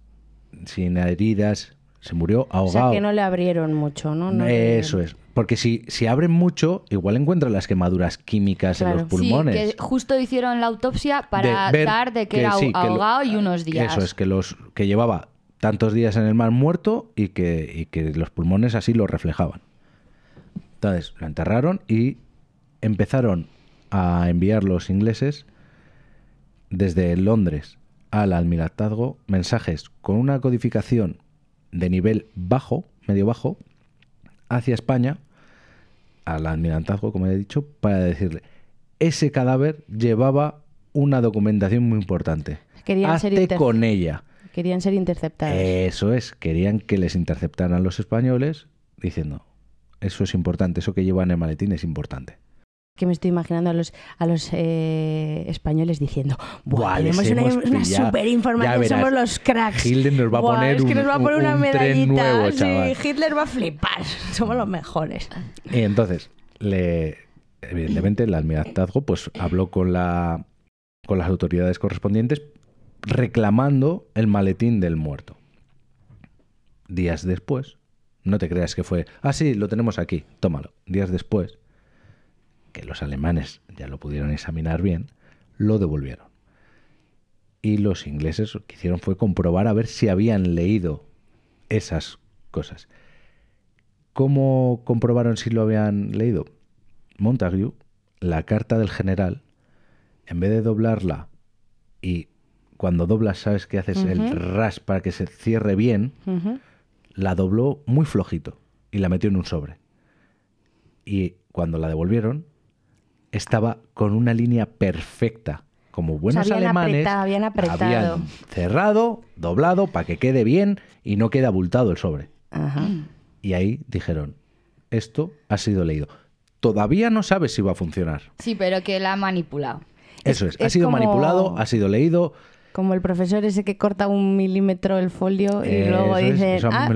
sin heridas, Se murió O ahogado. sea que no le abrieron mucho, ¿no? No Eso es. Porque si, si abren mucho, igual encuentran las quemaduras químicas en los pulmones. Sí, que justo hicieron la autopsia para dar de que, era sí, que lo- ahogado y unos días. Eso es, que, los, que llevaba tantos días en el mar muerto y que, y que los pulmones así lo reflejaban. Entonces lo enterraron y empezaron a enviar los ingleses desde Londres al almirantazgo mensajes con una codificación de nivel bajo, medio bajo, hacia España, al almirantazgo, como he dicho, para decirle, ese cadáver llevaba una documentación muy importante. Querían Hazte con ella. Querían ser interceptados. Eso es, querían que les interceptaran los españoles diciendo, eso es importante, eso que llevan en el maletín es importante. Que me estoy imaginando a los, a los eh, españoles diciendo, Buah, Buah, les tenemos una, hemos una pillado". super Ya información, verás, somos los cracks. Hitler nos va a Buah, poner es que un- nos va a poner un- una un tren medallita. nuevo, sí, chaval. Hitler va a flipar. [laughs] Somos los mejores. Y entonces, le, evidentemente, el almirantazgo pues, habló con, la, con las autoridades correspondientes reclamando el maletín del muerto. Días después, no te creas que fue, ah, sí, lo tenemos aquí, tómalo. Días después, que los alemanes ya lo pudieron examinar bien, lo devolvieron. Y los ingleses lo que hicieron fue comprobar a ver si habían leído esas cosas. ¿Cómo comprobaron si lo habían leído? Montague, la carta del general, en vez de doblarla y cuando doblas sabes que haces el ras para que se cierre bien, la dobló muy flojito y la metió en un sobre. Y cuando la devolvieron, estaba con una línea perfecta. Como buenos habían alemanes, apretado, habían apretado. habían cerrado, doblado, para que quede bien y no quede abultado el sobre. Ajá. Y ahí dijeron, esto ha sido leído. Todavía no sabes si va a funcionar. Sí, pero que la ha manipulado. Eso es, ha sido como- manipulado, ha sido leído. Como el profesor ese que corta un milímetro el folio y Eh, luego es, dice, "Ah,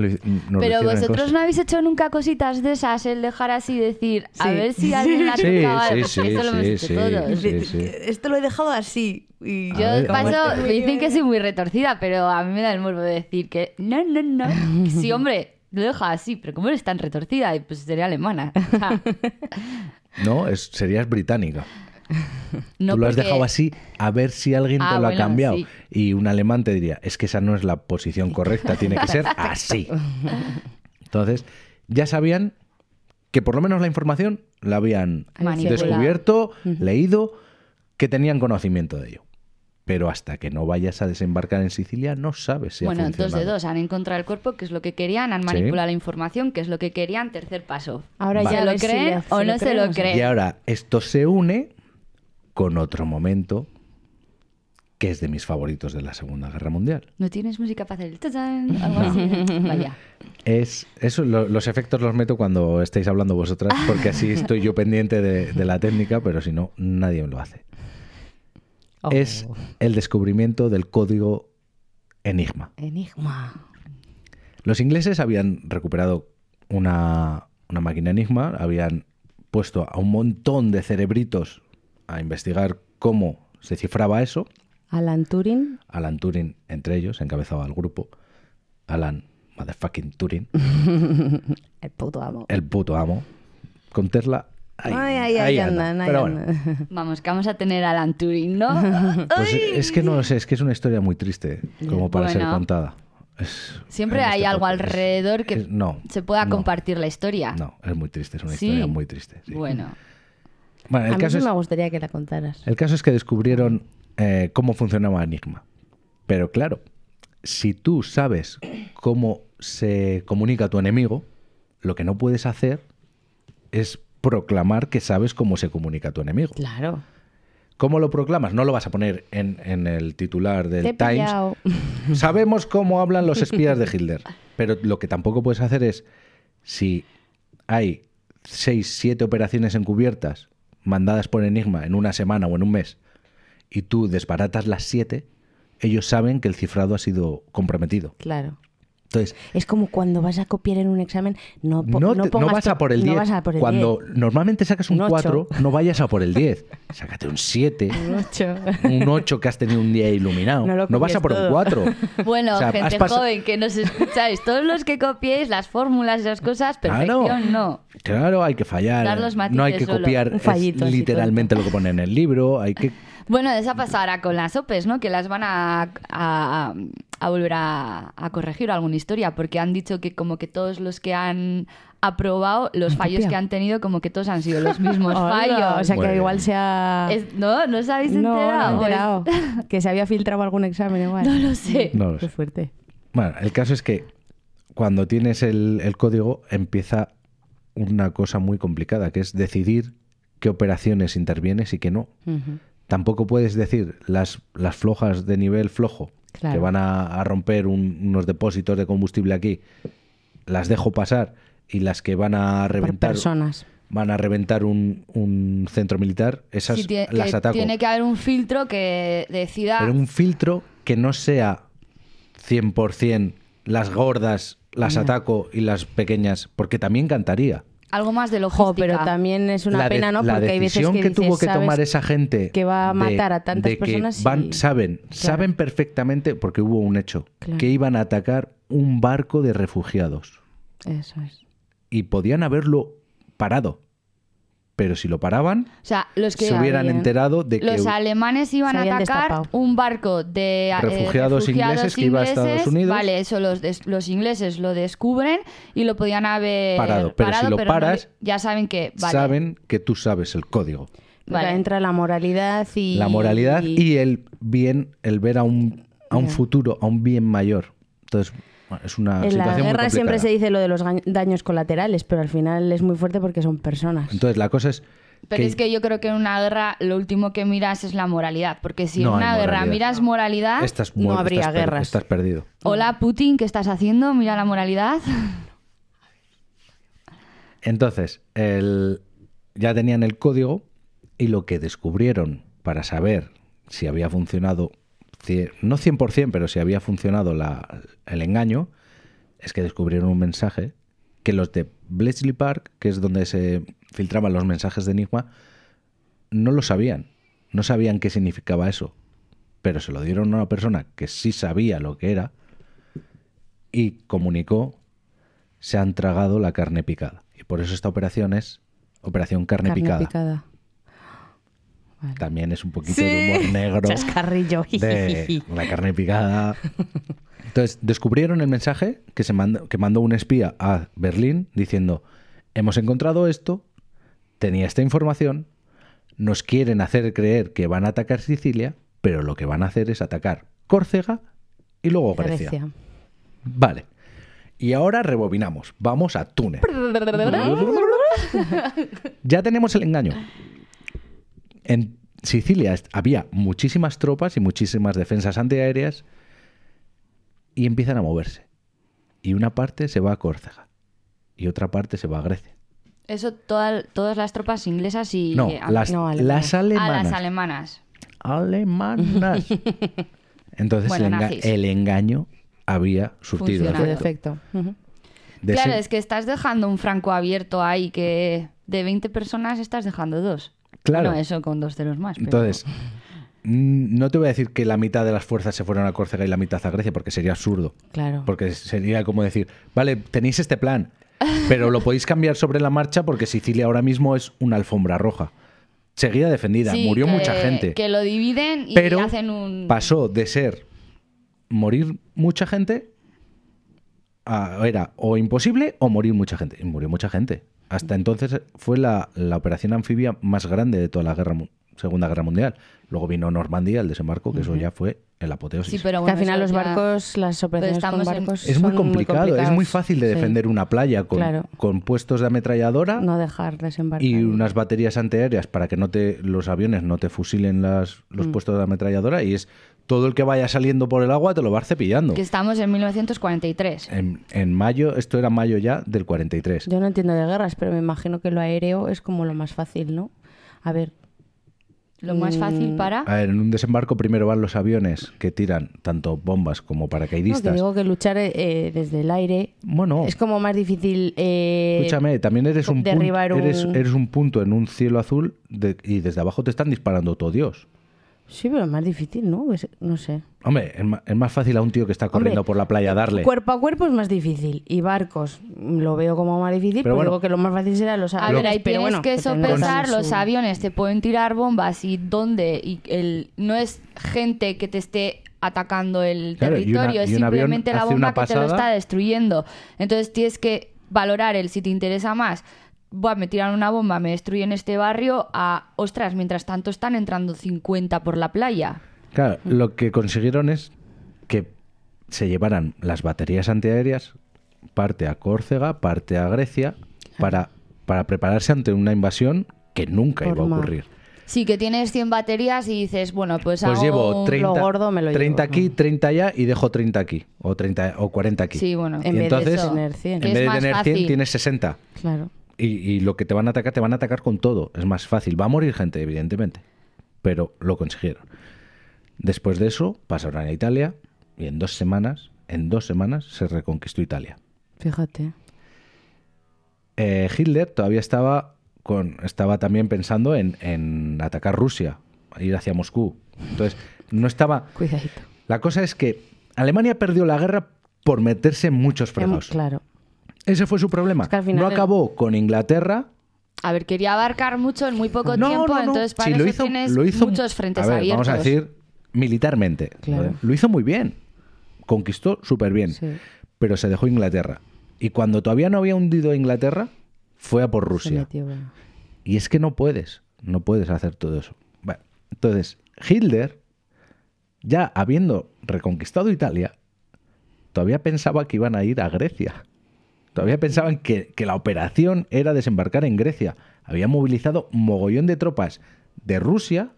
lo Pero vosotros no habéis hecho nunca cositas de esas, el dejar así decir, a Sí. ver si alguien la ha tocado. sí, sí, eso lo hemos sí, hecho sí. todos. Esto lo he dejado así. Y Yo ver, paso, me dicen que soy muy retorcida, pero a mí me da el morbo de decir que no, no, no. Sí, hombre, lo deja así, pero ¿cómo eres tan retorcida? Y pues sería alemana. O sea, [laughs] No, es, serías británica. [laughs] no Tú lo has porque- dejado así a ver si alguien te Ah, lo ha cambiado. sí. Y un alemán te diría, es que esa no es la posición correcta, tiene que ser [laughs] así. [laughs] Entonces, ya sabían que por lo menos la información la habían Manipulado. descubierto, leído, que tenían conocimiento de ello. Pero hasta que no vayas a desembarcar en Sicilia, no sabes si Bueno, ha dos de dos. Han encontrado el cuerpo, que es lo que querían, han Sí. manipulado la información, que es lo que querían. Tercer paso. Ahora Vale. ya ¿Se lo ves si creen le- o no se lo creen? Y ahora esto se une con otro momento que es de mis favoritos de la Segunda Guerra Mundial. ¿No tienes música para hacer el tachán? Algo así. [laughs] Vaya. Es eso, lo- los efectos los meto cuando estáis hablando vosotras, porque así estoy yo pendiente de, de la técnica, pero si no, nadie me lo hace. Oh, Es el descubrimiento del código Enigma. Enigma. Los ingleses habían recuperado una, una máquina Enigma, habían puesto a un montón de cerebritos a investigar cómo se cifraba eso. Alan Turing. Alan Turing, entre ellos, encabezaba el grupo. Alan, motherfucking Turing, [laughs] El puto amo. el puto amo. Con Tesla, ahí, Ay, ay, ahí anda. andan, ahí Pero bueno, andan. [laughs] Vamos, que vamos a tener a Alan Turing, ¿no? [laughs] pues es que no lo sé, es que es una historia muy triste como para ser contada. Es- Siempre hay este algo alrededor que es- no, se pueda no, compartir la historia. No, es muy triste, es una Sí. historia muy triste. sí. Bueno, Bueno, el a mí sí es, me gustaría que la contaras. El caso es que descubrieron eh, cómo funcionaba Enigma. Pero claro, si tú sabes cómo se comunica tu enemigo, lo que no puedes hacer es proclamar que sabes cómo se comunica tu enemigo. Claro. ¿Cómo lo proclamas? No lo vas a poner en, en el titular del Times. [laughs] Sabemos cómo hablan los espías de Hitler. Pero lo que tampoco puedes hacer es, si hay seis, siete operaciones encubiertas mandadas por Enigma en una semana o en un mes, y tú desbaratas las siete, ellos saben que el cifrado ha sido comprometido. Claro. Entonces, Es como cuando vas a copiar en un examen, no, po- no, no te- no pongas vas a por el no 10. vas a por el Cuando 10. normalmente sacas un, Un 4, ocho. no vayas a por el 10. Sácate un 7, Un ocho. un 8 que has tenido un día iluminado. No vas a por un todo. 4. [laughs] Bueno, O sea, has gente pas- joven que nos escucháis, todos los que copiéis las fórmulas y las cosas, perfección Claro. no. Claro, hay que fallar. Dar los no hay que solo. copiar Un fallito es literalmente lo que pone en el libro. Hay que Bueno, esa pasará con las OPEs, ¿no? Que las van a, a- a volver a, a corregir o alguna historia, porque han dicho que como que todos los que han aprobado, los fallos que han tenido, como que todos han sido los mismos [laughs] fallos. O sea que igual se ha... Es- ¿No? ¿No os habéis No, no enterado? me he enterado. [laughs] que se había filtrado algún examen igual. No lo sé. No lo Qué sé. fuerte. Bueno, el caso es que cuando tienes el, el código empieza una cosa muy complicada, que es decidir qué operaciones intervienes y qué no. Ujú. Tampoco puedes decir las, las flojas de nivel flojo, Claro. que van a, a romper un- unos depósitos de combustible aquí, las dejo pasar y las que van a Por reventar personas. van a reventar un, un centro militar, esas Sí, las ataco. tiene que haber un filtro que decida... Pero un filtro que no sea 100% las gordas las ataco y las pequeñas, porque también cantaría. Algo más de logística. Jo, pero también es una la pena, ¿no? la Porque hay veces decisión que, que, dices, tuvo que tomar esa gente que va a de- matar a tantas de que personas van y- saben saben perfectamente porque hubo un hecho Claro. que iban a atacar un barco de refugiados Eso es. y podían haberlo parado pero si lo paraban O sea, los que... se hubieran bien. enterado de que Los alemanes iban a atacar destapado. un barco de eh, Refugiados ingleses que iba a Estados ingleses. Unidos. Vale, eso los, des- los ingleses lo descubren y lo podían haber Parado, pero si lo no- paras, ya saben que vale, saben que tú sabes el código Vale. Entra la moralidad y... la moralidad y el bien el ver a un a un Ya. futuro a un bien mayor entonces bueno, es una En la guerra siempre se dice lo de los daños colaterales, pero al final es muy fuerte porque son personas. entonces la cosa es Pero es que yo creo que en una guerra lo último que miras es la moralidad, porque si No en una guerra miras moralidad, estás No habría estás per- guerras. estás perdido hola Putin, ¿qué estás haciendo? Mira la moralidad. [laughs] Entonces, el- ya tenían el código y lo que descubrieron para saber si había funcionado, no 100%, pero si había funcionado la- el engaño, es que descubrieron un mensaje que los de Bletchley Park, que es donde se filtraban los mensajes de Enigma, no lo sabían. No sabían qué significaba eso. Pero se lo dieron a una persona que sí sabía lo que era y comunicó se han tragado la carne picada. Y por eso esta operación es Operación Carne, Carne picada. picada. Vale. También es un poquito de humor negro. Chascarrillo. de [laughs] la carne picada. Entonces, descubrieron el mensaje que, se mandó, que mandó un espía a Berlín diciendo, hemos encontrado esto, tenía esta información, nos quieren hacer creer que van a atacar Sicilia, pero lo que van a hacer es atacar Córcega y luego Grecia. Grecia. Vale. Y ahora rebobinamos. Vamos a Túnez. ya tenemos el engaño. En Sicilia había muchísimas tropas y muchísimas defensas antiaéreas y empiezan a moverse. Y una parte se va a Córcega y otra parte se va a Grecia. Eso toda- todas las tropas inglesas y No, eh, las, no, las a alemanas. las alemanas. alemanas. [laughs] Entonces Bueno, el, enga- nazis. el engaño había surtido efecto. De claro, ese- es que estás dejando un franco abierto ahí que de 20 personas estás dejando dos. Claro. No, eso con dos ceros más. pero- Entonces, no te voy a decir que la mitad de las fuerzas se fueron a Córcega y la mitad a Grecia, porque sería absurdo. Claro. Porque sería como decir, vale, tenéis este plan, pero lo podéis cambiar sobre la marcha porque Sicilia ahora mismo es una alfombra roja. Seguía defendida, Sí, murió que- mucha gente. Que lo dividen y pero hacen un... pasó de ser morir mucha gente a- era o imposible o morir mucha gente. Y murió mucha gente. Hasta entonces fue la, la operación anfibia más grande de toda la guerra, mu- Segunda Guerra Mundial. Luego vino Normandía, el desembarco, que eso ya fue el apoteosis. Sí, pero bueno, al final los ya- barcos, las operaciones con en- barcos es muy complicado, es muy fácil de Sí. defender una playa con, Claro. con puestos de ametralladora No dejar desembarcar. y unas baterías antiaéreas para que no te los aviones no te fusilen las, Mm. los puestos de ametralladora y es todo el que vaya saliendo por el agua te lo va cepillando. Que estamos en 1943. En, en mayo, esto era mayo ya del 43. Yo no entiendo de guerras, pero me imagino que lo aéreo es como lo más fácil, ¿no? A ver, Lo más fácil Mm, para... A ver, en un desembarco primero van los aviones que tiran tanto bombas como No, que paracaidistas. digo que luchar eh, desde el aire Bueno, es como más difícil. eh, escúchame, también eres un, derribar un- eres, eres un punto en un cielo azul de- y desde abajo te están disparando todo Dios. Sí, pero es más difícil, ¿no? Es- no sé. Hombre, es es más fácil a un tío que está corriendo Hombre, por la playa darle. Cuerpo a cuerpo es más difícil. Y barcos lo veo como más difícil, Pero pero bueno. digo que lo más fácil será los A aviones. ver, ahí pero tienes bueno, que sopesar, los aviones te pueden tirar bombas y dónde, y el, no es gente que te esté atacando el Claro, y una- territorio, es simplemente la bomba que te lo está destruyendo. Entonces tienes que valorar el si te interesa más. Buah, me tiran una bomba, me destruyen este barrio, a, ostras, mientras tanto están entrando 50 por la playa. Claro, lo que consiguieron es que se llevaran las baterías antiaéreas, parte a Córcega, parte a Grecia, para, para prepararse ante una invasión que nunca Por iba a mar. ocurrir. Sí, que tienes 100 baterías y dices, bueno, pues, Pues hago llevo un- 30, lo gordo me lo 30 llevo, aquí, ¿no? 30 allá y dejo 30 aquí. O, 30, o 40 aquí. Sí, bueno. En Y vez de entonces, tener 100. en vez de tener 100, fácil. tienes 60. Claro. Y, y lo que te van a atacar, te van a atacar con todo. Es más fácil. Va a morir gente, evidentemente. Pero lo consiguieron. Después de eso, pasaron a Italia y en dos semanas, en dos semanas, se reconquistó Italia. Fíjate. Eh, Hitler todavía estaba, con, estaba también pensando en, en atacar Rusia, ir hacia Moscú. Entonces, no estaba... Cuidadito. La cosa es que Alemania perdió la guerra por meterse en muchos Em, fregados. claro. Ese fue su problema. Es que al final no acabó con Inglaterra, A ver, quería abarcar mucho en muy poco No, tiempo, no, no. entonces para Sí, lo eso hizo- tienes lo hizo- muchos frentes a ver, abiertos. Vamos a decir militarmente. Claro. Lo hizo muy bien. Conquistó súper bien. Sí. Pero se dejó Inglaterra. Y cuando todavía no había hundido a Inglaterra, fue a por Rusia. metió, bueno. Y es que no puedes. No puedes hacer todo eso. Bueno, entonces, Hitler, ya habiendo reconquistado Italia, todavía pensaba que iban a ir a Grecia. Todavía pensaban que, que la operación era desembarcar en Grecia. Había movilizado mogollón de tropas de Rusia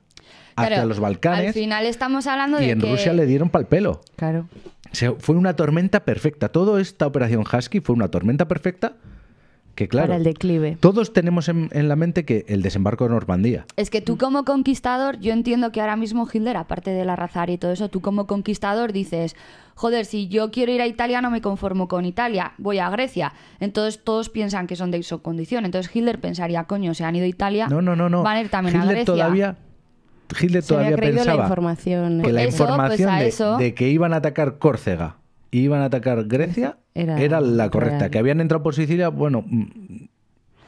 hacia Claro, los Balcanes Al final estamos hablando y de en que Rusia le dieron pal pelo. Claro. Fue una tormenta perfecta. Toda esta operación Husky fue una tormenta perfecta que, claro, Para el declive. todos tenemos en, en la mente que el desembarco de Normandía. Es que tú como conquistador, yo entiendo que ahora mismo Hitler, aparte de la raza y todo eso, tú como conquistador dices, joder, si yo quiero ir a Italia no me conformo con Italia, voy a Grecia. Entonces todos piensan que son de su condición. Entonces Hitler pensaría, coño, se han ido a Italia, No, no, no, no. van a ir también a Grecia. todavía, Hitler todavía creído la pensaba información. que la Eso, pues, información de, eso. de que iban a atacar Córcega y iban a atacar Grecia Era era, la correcta. real. Que habían entrado por Sicilia, bueno, mm,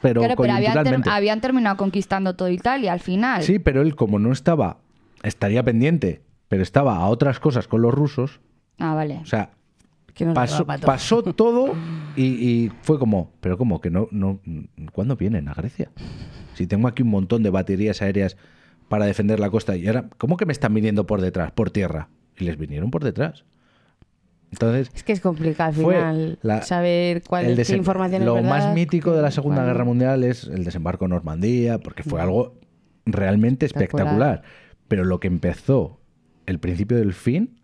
pero Claro, pero habían, ter- coyunturalmente. habían terminado conquistando toda Italia al final. Sí, pero él como no estaba, estaría pendiente, pero estaba a otras cosas con los rusos, Ah, vale. o sea, pasó, todo. pasó [laughs] todo y, y fue como, pero como que no, no, ¿cuándo vienen a Grecia? Si tengo aquí un montón de baterías aéreas para defender la costa y ahora, ¿cómo que me están viniendo por detrás, por tierra? Y les vinieron por detrás. Entonces, Es que es complicado al fue final la- saber cuál el es qué información lo es verdad, más mítico de la Segunda. Guerra Mundial es el desembarco en Normandía, porque fue algo realmente Espectacular. espectacular. Pero lo que empezó el principio del fin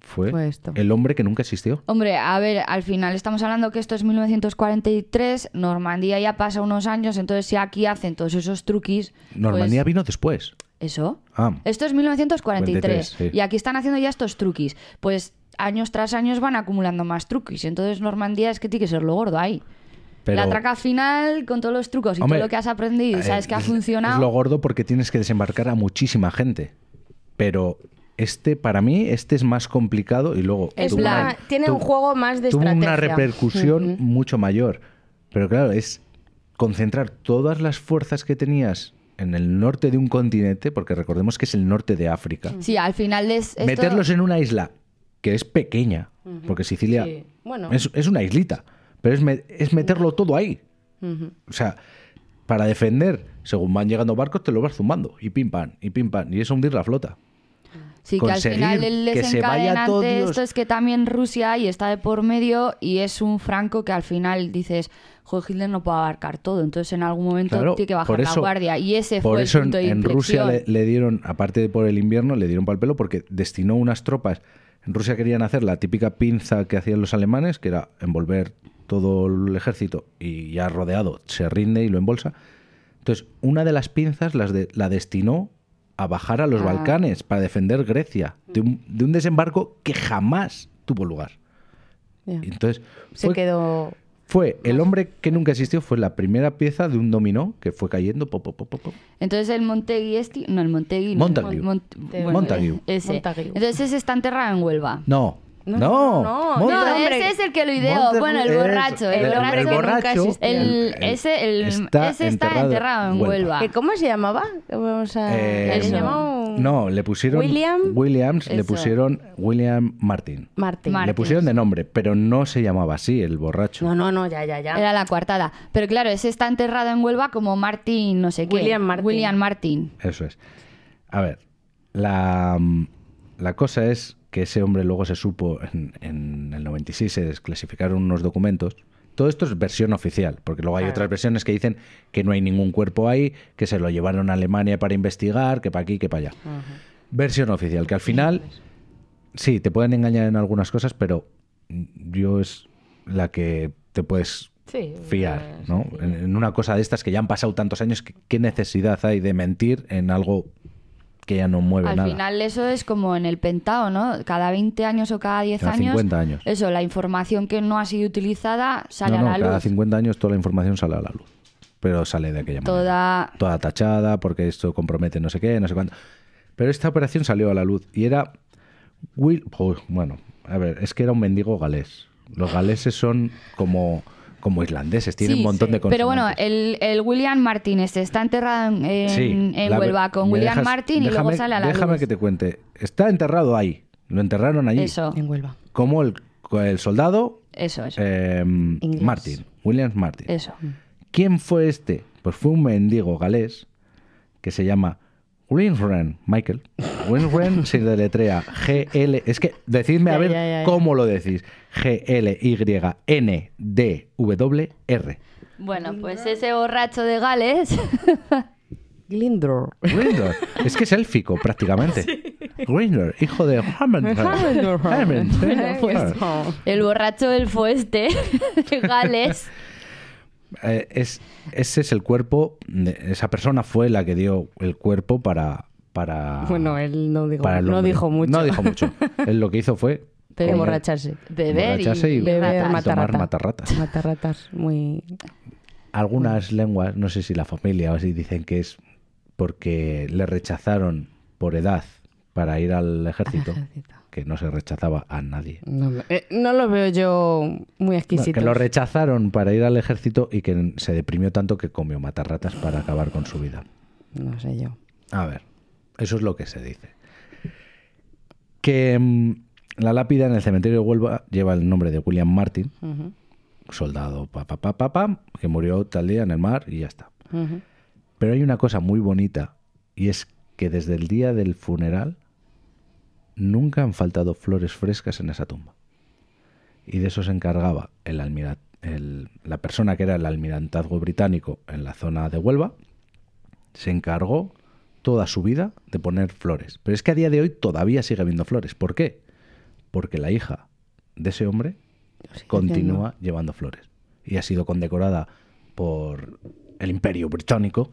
fue, Fue esto. el hombre que nunca existió. Hombre, a ver, al final estamos hablando que esto es 1943, Normandía ya pasa unos años, entonces si aquí hacen todos esos truquis... Normandía pues, vino después. ¿Eso? Ah, Esto es 1943 43, sí. y aquí están haciendo ya estos truquis. Pues años tras años van acumulando más truquis. Entonces Normandía es que tiene que ser lo gordo ahí. pero, La traca final con todos los trucos y Hombre, todo lo que has aprendido y eh, sabes que ha funcionado. Es lo gordo porque tienes que desembarcar a muchísima gente. Pero este, para mí, este es más complicado y luego... Es tuvo la- una- tiene tu- un juego más de tuvo una repercusión mucho mayor. Pero claro, es concentrar todas las fuerzas que tenías en el norte de un continente, porque recordemos que es el norte de África, Sí, al final es esto- meterlos en una isla que es pequeña, porque Sicilia Sí. Bueno. es, es una islita, pero es, me- es meterlo todo ahí. O sea, para defender, según van llegando barcos, te lo vas zumbando, y pim pam, y pim pam, y eso hundir la flota. Sí, que al final el desencadenante de esto es que también Rusia ahí está de por medio y es un Franco que al final dices, joder, Hitler no puede abarcar todo, entonces en algún momento Claro, tiene que bajar la guardia y ese Por fue eso el punto en, de en Rusia le dieron, aparte de por el invierno, le dieron pal pelo porque destinó unas tropas. En Rusia querían hacer la típica pinza que hacían los alemanes, que era envolver todo el ejército y ya rodeado se rinde y lo embolsa. Entonces, una de las pinzas las de- la destinó a bajar a los Ah. Balcanes para defender Grecia de un, de un desembarco que jamás tuvo lugar. Entonces Se fue, quedó. Fue el hombre que nunca existió, fue la primera pieza de un dominó que fue cayendo. pop, pop, pop. Entonces el Montegui este, no, el Montegui. no, Montague. Mont- Montague. Montague. Ese. Montague. Entonces ese está enterrado en Huelva. No, No, no, no, no, No, Montague- hombre. ese es el que lo ideó. Bueno, el borracho. El, el borracho. hombre que nunca borracho, existió. El, ese, el, está ese está enterrado enterrado, en Huelva. Huelva. ¿Que ¿Cómo se llamaba? Vamos a. Eh, ¿Le Eso. llamado No, le pusieron William Williams, le pusieron William Martin. Martin. Martin. Le pusieron de nombre, pero no se llamaba así, el borracho. No, no, no, ya, ya, ya. Era la coartada. Pero claro, ese está enterrado en Huelva como Martín, no sé qué. William Martin. William Martin. Eso es. A ver, la, la cosa es que ese hombre luego se supo, en, en el 96 se desclasificaron unos documentos. Todo esto es versión oficial, porque luego hay Claro. otras versiones que dicen que no hay ningún cuerpo ahí, que se lo llevaron a Alemania para investigar, que para aquí, que para allá. Versión oficial, que al final, sí, te pueden engañar en algunas cosas, pero yo es la que te puedes Sí, fiar, pues, ¿no? En, una cosa de estas que ya han pasado tantos años, ¿qué necesidad hay de mentir en algo que ya no mueve Al nada? final eso es como en el pentado, ¿no? Cada 20 años o cada 10 Cada años. 50 años. Eso, la información que no ha sido utilizada sale no, no, a la cada luz. 50 años toda la información sale a la luz. Pero sale de aquella manera. Toda... Toda tachada, porque esto compromete no sé qué, no sé cuánto. Pero esta operación salió a la luz y era. Will, Uy, bueno, a ver, es que era un mendigo galés. Los galeses son como, como islandeses, tienen Sí, un montón sí. de Pero bueno, consonantes. el, el William Martin este está enterrado en, en- Sí, en la- Huelva con William dejas- Martin y luego déjame- sale a la Déjame luz. que te cuente. Está enterrado ahí. Lo enterraron allí. Eso, En Huelva. Como el, el soldado eso, eso. eh, Inglés. Martin, William Martin. eso. ¿Quién fue este? Pues fue un mendigo galés que se llama Winren Michael. Winren [laughs] se deletrea G-L. Es que decidme a ver ya, ya, ya. cómo lo decís. G-L-Y-N-D-W-R. Bueno, pues ese borracho de Gales [laughs] Glindor. Grindr. Es que es élfico prácticamente. [laughs] Grindr, hijo de Hammond. Hammond. Pues, El borracho del fueste, Gales. Eh, es, ese es el cuerpo, de- esa persona fue la que dio el cuerpo para... para Bueno, él no dijo, no dijo mucho. No dijo mucho. Él lo que hizo fue... Pero emborracharse. Beber y, y- Beber, matar matarratas. Matarratas, muy... Algunas lenguas, no sé si la familia o así, dicen que es porque le rechazaron por edad para ir al ejército, ejército. Que no se rechazaba a nadie. No, lo- eh, no lo veo yo muy exquisito. que lo rechazaron para ir al ejército y que se deprimió tanto que comió matarratas para acabar con su vida. No sé yo. A ver, eso es lo que se dice. Que mm, la lápida en el cementerio de Huelva lleva el nombre de William Martin, soldado, pa, pa, pa, pa, pa, que murió tal día en el mar y ya está. Pero hay una cosa muy bonita y es que desde el día del funeral nunca han faltado flores frescas en esa tumba. Y de eso se encargaba el almira- el- la persona que era el almirantazgo británico en la zona de Huelva. Se encargó toda su vida de poner flores. Pero es que a día de hoy todavía sigue habiendo flores. ¿Por qué? Porque la hija de ese hombre continúa llevando flores. Y ha sido condecorada por el Imperio Británico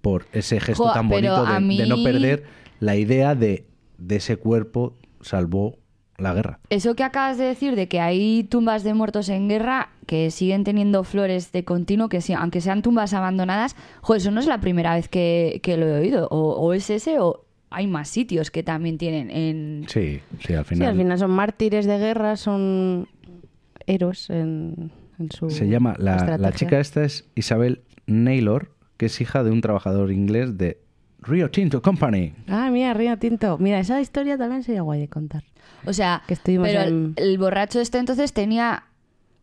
por ese gesto Jo, tan bonito de, de no perder la idea de, de ese cuerpo salvó la guerra. Eso que acabas de decir de que hay tumbas de muertos en guerra que siguen teniendo flores de continuo, que sí, aunque sean tumbas abandonadas, joder, eso no es la primera vez que, que lo he oído. O, o es ese o hay más sitios que también tienen en... Sí, sí, al Sí, final. al final son mártires de guerra, son héroes en, en su Se llama, la, la chica esta es Isabel Naylor, que es hija de un trabajador inglés de Rio Tinto Company. Ah, mira, Río Tinto. Mira, esa historia también sería guay de contar. O sea, Que estuvimos pero en- el, el borracho este entonces tenía...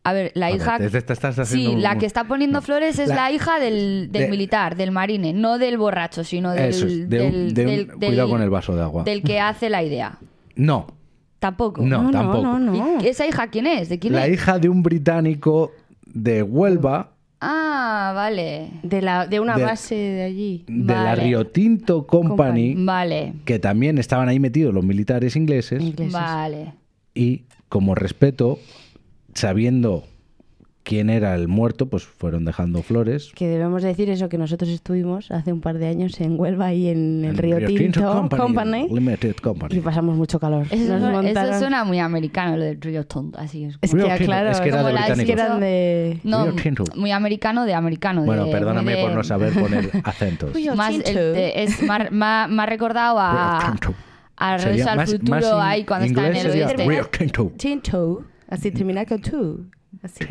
A ver, la hija... te- te- estás Sí, haciendo un- la que está poniendo no. flores es La- la, hija del, del de- militar, del marine, no del borracho, sino del... Eso es, de un- del- de un- del- cuidado del- con el vaso de agua. Del que hace la idea. No, Tampoco. No, tampoco. No, no, no. ¿Y esa hija quién es? ¿De quién la es? hija de un británico de Huelva, Ah, vale. De, la, de una De- base de allí. de la. Rio Tinto Company, Vale. que también estaban ahí metidos los militares ingleses. Ingleses. Vale. y como respeto, sabiendo quién era el muerto, pues fueron dejando flores. Que debemos decir eso, que nosotros estuvimos hace un par de años en Huelva y en el En Río, Tinto, Company, Company, Limited Company. y pasamos mucho calor. Eso, eso suena muy americano, lo del Río Tonto. Así es. Es Río que, Tinto, claro, es que era de británicos. que eran de... No, Río Tinto. muy americano de americano. Bueno, de- perdóname de- por no saber [laughs] poner acentos. Río Más, Tinto. el de- es más, más, más recordado a, Río Tinto. a Regreso al más- Futuro ahí cuando está en el oeste. Río Tinto. Tinto, así termina con tú. Así.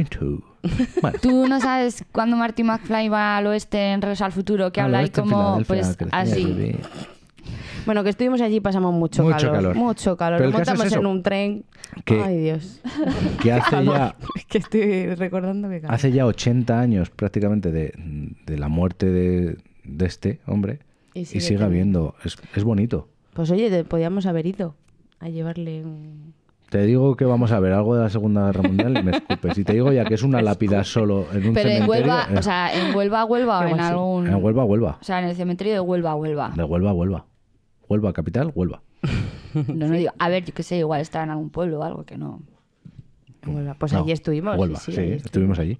Bueno, Tú no sabes cuando Marty McFly va al oeste en Regreso al Futuro, que habla ahí como, pues así. Bueno, que estuvimos allí y pasamos mucho, Mucho calor, calor. Mucho calor. Pero Nos es montamos eso, en un tren. que- Ay, Dios. Que hace ya, [laughs] Es que estoy recordando que calor. hace ya 80 años prácticamente de, de la muerte de, de este hombre Y y sigue habiendo. Es, es bonito. Pues oye, te- podíamos haber ido a llevarle un... Te digo que vamos a ver algo de la Segunda Guerra Mundial y me escupes. Y te digo ya que es una [laughs] lápida solo en un Pero en cementerio. Huelva, eh, o sea, en Huelva, Huelva o en sí. algún... en Huelva, Huelva. O sea, en el cementerio de Huelva, Huelva. De Huelva, Huelva. Huelva, capital, Huelva. [laughs] No, no digo, a ver, yo qué sé, igual está en algún pueblo o algo que no. Huelva. Pues No, allí estuvimos. Huelva, sí, sí, sí, allí estuvimos allí.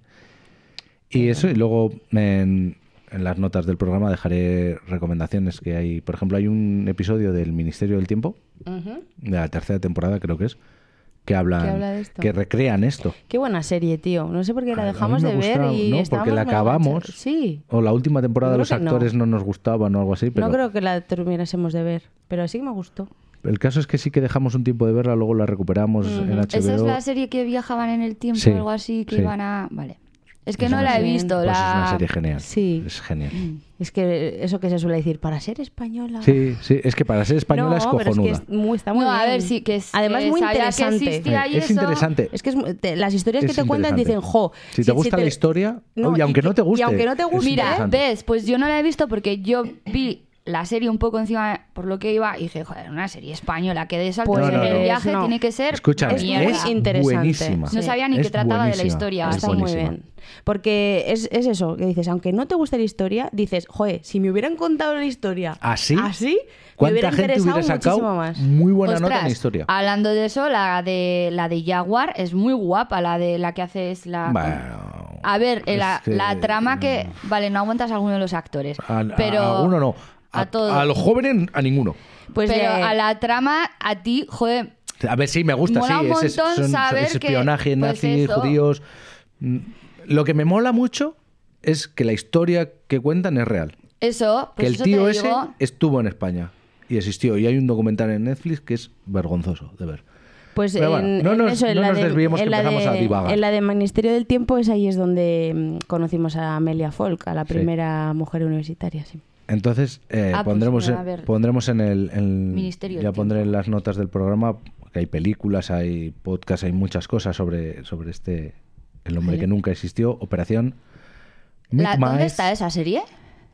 Y eso, y luego en, en las notas del programa dejaré recomendaciones que hay. Por ejemplo, hay un episodio del Ministerio del Tiempo, de la tercera temporada creo que es, que hablan, Que habla de esto. que recrean esto. Qué buena serie, tío. No sé por qué la dejamos de ver y ¿no? Porque la acabamos. Sí. O la última temporada Yo los que no. actores no. nos gustaban o algo así, pero No creo que la terminásemos de ver, pero sí que me gustó. el caso es que sí que dejamos un tiempo de verla, luego la recuperamos en HBO. Esa es la serie que viajaban en el tiempo Sí, o algo así, que sí. iban a... Vale. Es que Es no la he visto. Pues la... es una serie genial. Sí. Es genial. Es que eso que se suele decir, para ser española. Sí, sí, es que para ser española es pero cojonuda. es que es muy, está muy No, a bien. ver, sí, que es- Además, que muy que interesante. existía y es eso- interesante. Es que es mu- te- las historias que te cuentan dicen, jo. Si te gusta la historia, y aunque no te guste, Y aunque no te guste, Mira, ves, pues yo no la he visto porque yo vi la serie un poco encima por lo que iba y dije, joder, una serie española que de saltos Pues en no, el no. viaje no. tiene que ser Escúchame, es muy interesante. buenísima. No sabía ni Es que trataba de la historia. Es Está muy bien. Porque es, es eso, que dices, aunque no te guste la historia, dices, joder, si me hubieran contado la historia ¿Así? así, me ¿Cuánta hubiera gente interesado hubiera sacado muchísimo más. muy buena nota en la historia? Hablando de eso, la de la de Jaguar es muy guapa, la de la que hace es la Bueno, A ver, eh, la, que- la trama que vale, no aguantas a alguno de los actores, a, a- pero a uno no. A, a todos. a los jóvenes, a ninguno. Pues pero de- a la trama a ti, joder, A ver, sí, me gusta, Mola sí. un montón son- son- saber es que, espionaje, pues nazi, judíos. Mm, Lo que me mola mucho es que la historia que cuentan es real. eso, pues que el eso tío te ese digo, estuvo en España y existió. Y hay un documental en Netflix que es vergonzoso de ver. Pues Pero bueno, en, no en nos- eso, en no la nos de, desviemos que en la empezamos a de- divagar. En la de Ministerio del Tiempo es ahí es donde mm, conocimos a Amelia Folk, a la Sí. primera mujer universitaria, sí. Entonces, eh, Ah, pues pondremos, pondremos en el. en- Ministerio ya pondré en las notas del programa que hay películas, hay podcasts, hay muchas cosas sobre, sobre este. El hombre que nunca existió. Operación. la- ¿dónde está esa serie?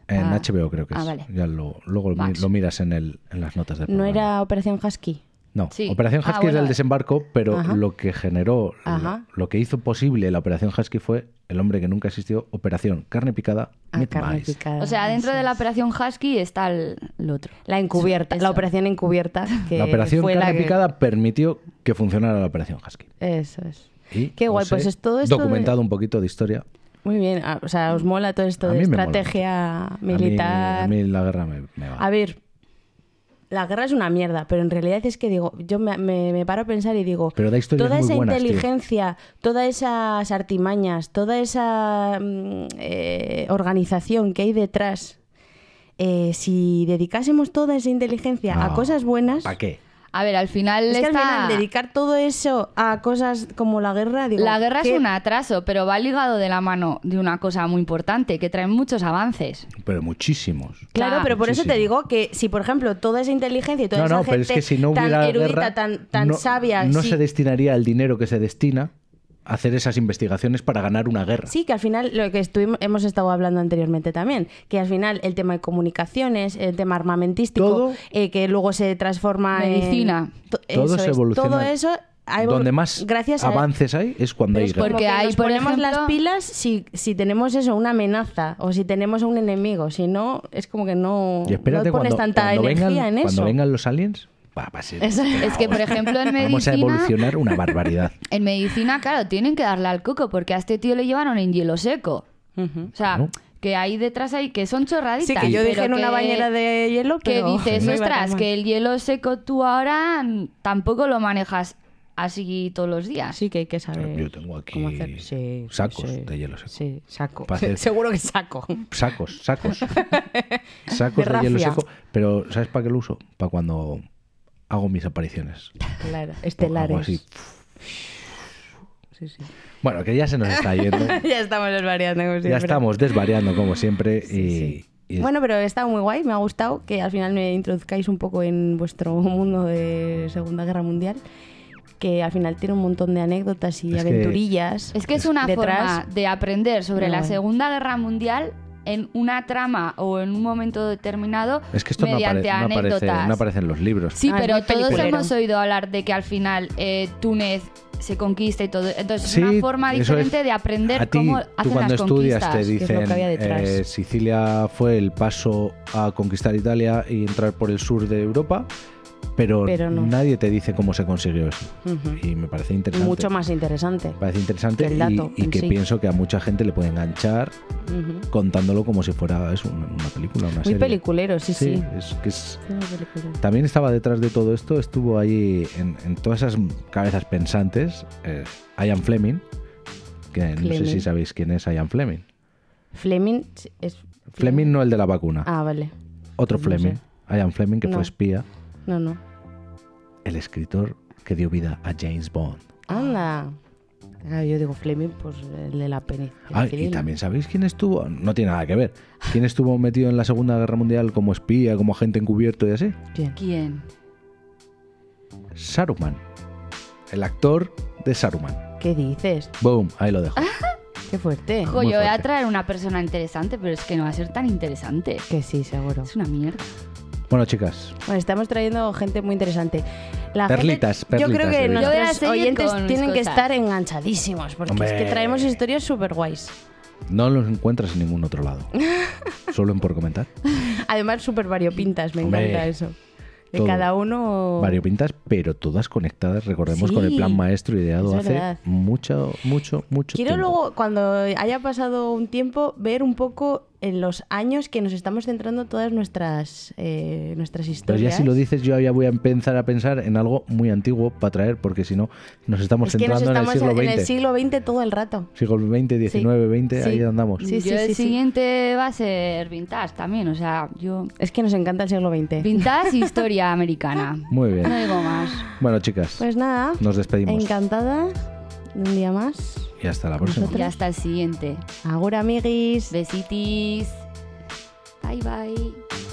En Ah. HBO creo que es. Ah, vale. Ya lo, luego lo miras en, el, en las notas del ¿No programa. era Operación Husky? No, Sí. Operación Ah, Husky es bueno. el desembarco, pero Ajá. lo que generó, lo, Ajá. lo que hizo posible la Operación Husky fue el hombre que nunca existió, Operación Carne Picada, Ah, Meat carne Mice. picada. O sea, dentro de la operación Husky está el, el otro. La encubierta, Eso. la operación encubierta. Que La Operación fue Carne la que- Picada permitió que funcionara la Operación Husky. Eso es. Y Qué guay, pues es todo esto de- documentado un poquito de historia. Muy bien, ah, o sea, os mola todo esto A de estrategia A mí- militar. A mí, la guerra me, me va. A ver, la guerra es una mierda, pero en realidad es que digo, yo me, me- me paro a pensar y digo, Pero toda esa buenas, tío. inteligencia, todas esas artimañas, toda esa mm, eh, organización que hay detrás, eh, si dedicásemos toda esa inteligencia a cosas buenas, ¿Para qué? A ver, al final es que al está... final dedicar todo eso a cosas como la guerra, digo, La guerra ¿qué- es un atraso, pero va ligado de la mano de una cosa muy importante, que trae muchos avances. Pero muchísimos. Claro, Claro, pero por eso te digo que si, por ejemplo, toda esa inteligencia y toda No, esa no, gente pero es que si no tan erudita, guerra, tan, tan no, sabia, no sí, se destinaría el dinero que se destina hacer esas investigaciones para ganar una guerra. sí, que al final, lo que estuvimos, hemos estado hablando anteriormente también, que al final el tema de comunicaciones, el tema armamentístico, Todo- eh, que luego se transforma Medicina. en... to- Todo eso se evoluciona. Todo eso... Donde más gracias a- avances hay es cuando hay guerra. Porque nos por ponemos ejemplo- las pilas si, si tenemos eso, una amenaza, o si tenemos a un enemigo. Si no, es como que no, Y espérate no pones cuando, tanta cuando energía vengan, en eso. cuando vengan los aliens, Va, va a ser- Eso- Es que, por ejemplo, en Vamos a medicina... evolucionar una barbaridad. [laughs] En medicina, claro, tienen que darle al coco porque a este tío le llevaron en hielo seco. O sea, que hay detrás ahí que son chorraditas. Sí, que yo dije en una que- bañera de hielo, Que pero dices, no iba tan ostras, mal". que el hielo seco tú ahora tampoco lo manejas así todos los días. Sí que hay que saber Yo tengo aquí cómo hacer. Sí, sacos sí. de hielo seco. Sí, saco. Hacer- [laughs] Seguro que saco. Sacos, sacos. [laughs] Sacos De de, hielo seco. Pero ¿sabes para qué lo uso? Para cuando hago mis apariciones. Claro, Hago estelares. así. Sí, sí. Bueno, que ya se nos está yendo. [laughs] ya estamos desvariando como siempre. ya estamos desvariando como siempre. Sí, y, sí. y- Bueno, pero está muy guay, me ha gustado que al final me introduzcáis un poco en vuestro mundo de Segunda Guerra Mundial, que al final tiene un montón de anécdotas y Es que- aventurillas. Es que es una Detrás- forma de aprender sobre la. Segunda Guerra Mundial en una trama o en un momento determinado es que esto no, apare- mediante no aparece, anécdotas. no aparece en los libros. Sí, Ah, pero todos hemos oído hablar de que al final eh, Túnez se conquista y todo. Entonces Sí, es una forma diferente es. de aprender a ti, cómo tú hacen cuando las estudias conquistas. te dicen que había detrás. eh, Sicilia fue el paso a conquistar Italia y entrar por el sur de Europa, pero, Pero no. nadie te dice cómo se consiguió eso. Y me parece interesante. Mucho más interesante. Me parece interesante que el dato y, que sí. pienso que a mucha gente le puede enganchar contándolo como si fuera eso, una, película, una Muy serie. peliculero, sí, sí. Es que es, también estaba detrás de todo esto, estuvo ahí en, en todas esas cabezas pensantes, eh, Ian Fleming, que no sé si sabéis quién es Ian Fleming. Fleming es... Fleming no el de la vacuna, Ah, vale. otro no Fleming. Ian Fleming, que No. fue espía, No, no. El escritor que dio vida a James Bond. Anda. Yo digo Fleming, pues el de la peni. Ah, y también sabéis quién estuvo, no tiene nada que ver, quién estuvo metido en la Segunda Guerra Mundial como espía, como agente encubierto y así. ¿Quién? ¿Quién? Saruman, el actor de Saruman. ¿Qué dices? Boom, ahí lo dejo. [laughs] Qué fuerte. Jo, yo voy a traer una persona interesante, pero es que no va a ser tan interesante. Que sí, seguro. Es una mierda. Bueno, chicas, Bueno, estamos trayendo gente muy interesante. La Perlitas, gente- Yo creo perlitas que de nuestros oyentes tienen que estar enganchadísimos, porque es que traemos historias súper guays. no los encuentras en ningún otro lado. [laughs] Solo en por comentar. Además, súper variopintas, me Hombre. encanta eso. Todo. cada uno... Variopintas, pero todas conectadas, recordemos, con el plan maestro ideado hace verdad. mucho, mucho, mucho Quiero tiempo. luego, cuando haya pasado un tiempo, ver un poco en los años que nos estamos centrando todas nuestras, eh, nuestras Pero historias. ya si lo dices, yo ya voy a empezar a pensar en algo muy antiguo para traer, porque si no, nos estamos es que nos centrando estamos en el siglo en el XX. siglo XX todo el rato. Siglo XX, XIX, XX, Sí. ahí andamos. Sí, sí, yo sí, el sí. siguiente va a ser vintage también, o sea, yo... Es que nos encanta el siglo XX. Vintage y [laughs] historia americana. Muy No bien. digo más. Bueno, chicas, Pues nada, nos despedimos. encantada un día más. Y hasta la próxima. Y hasta el siguiente. Agur, amiguis. Besitis. Bye bye.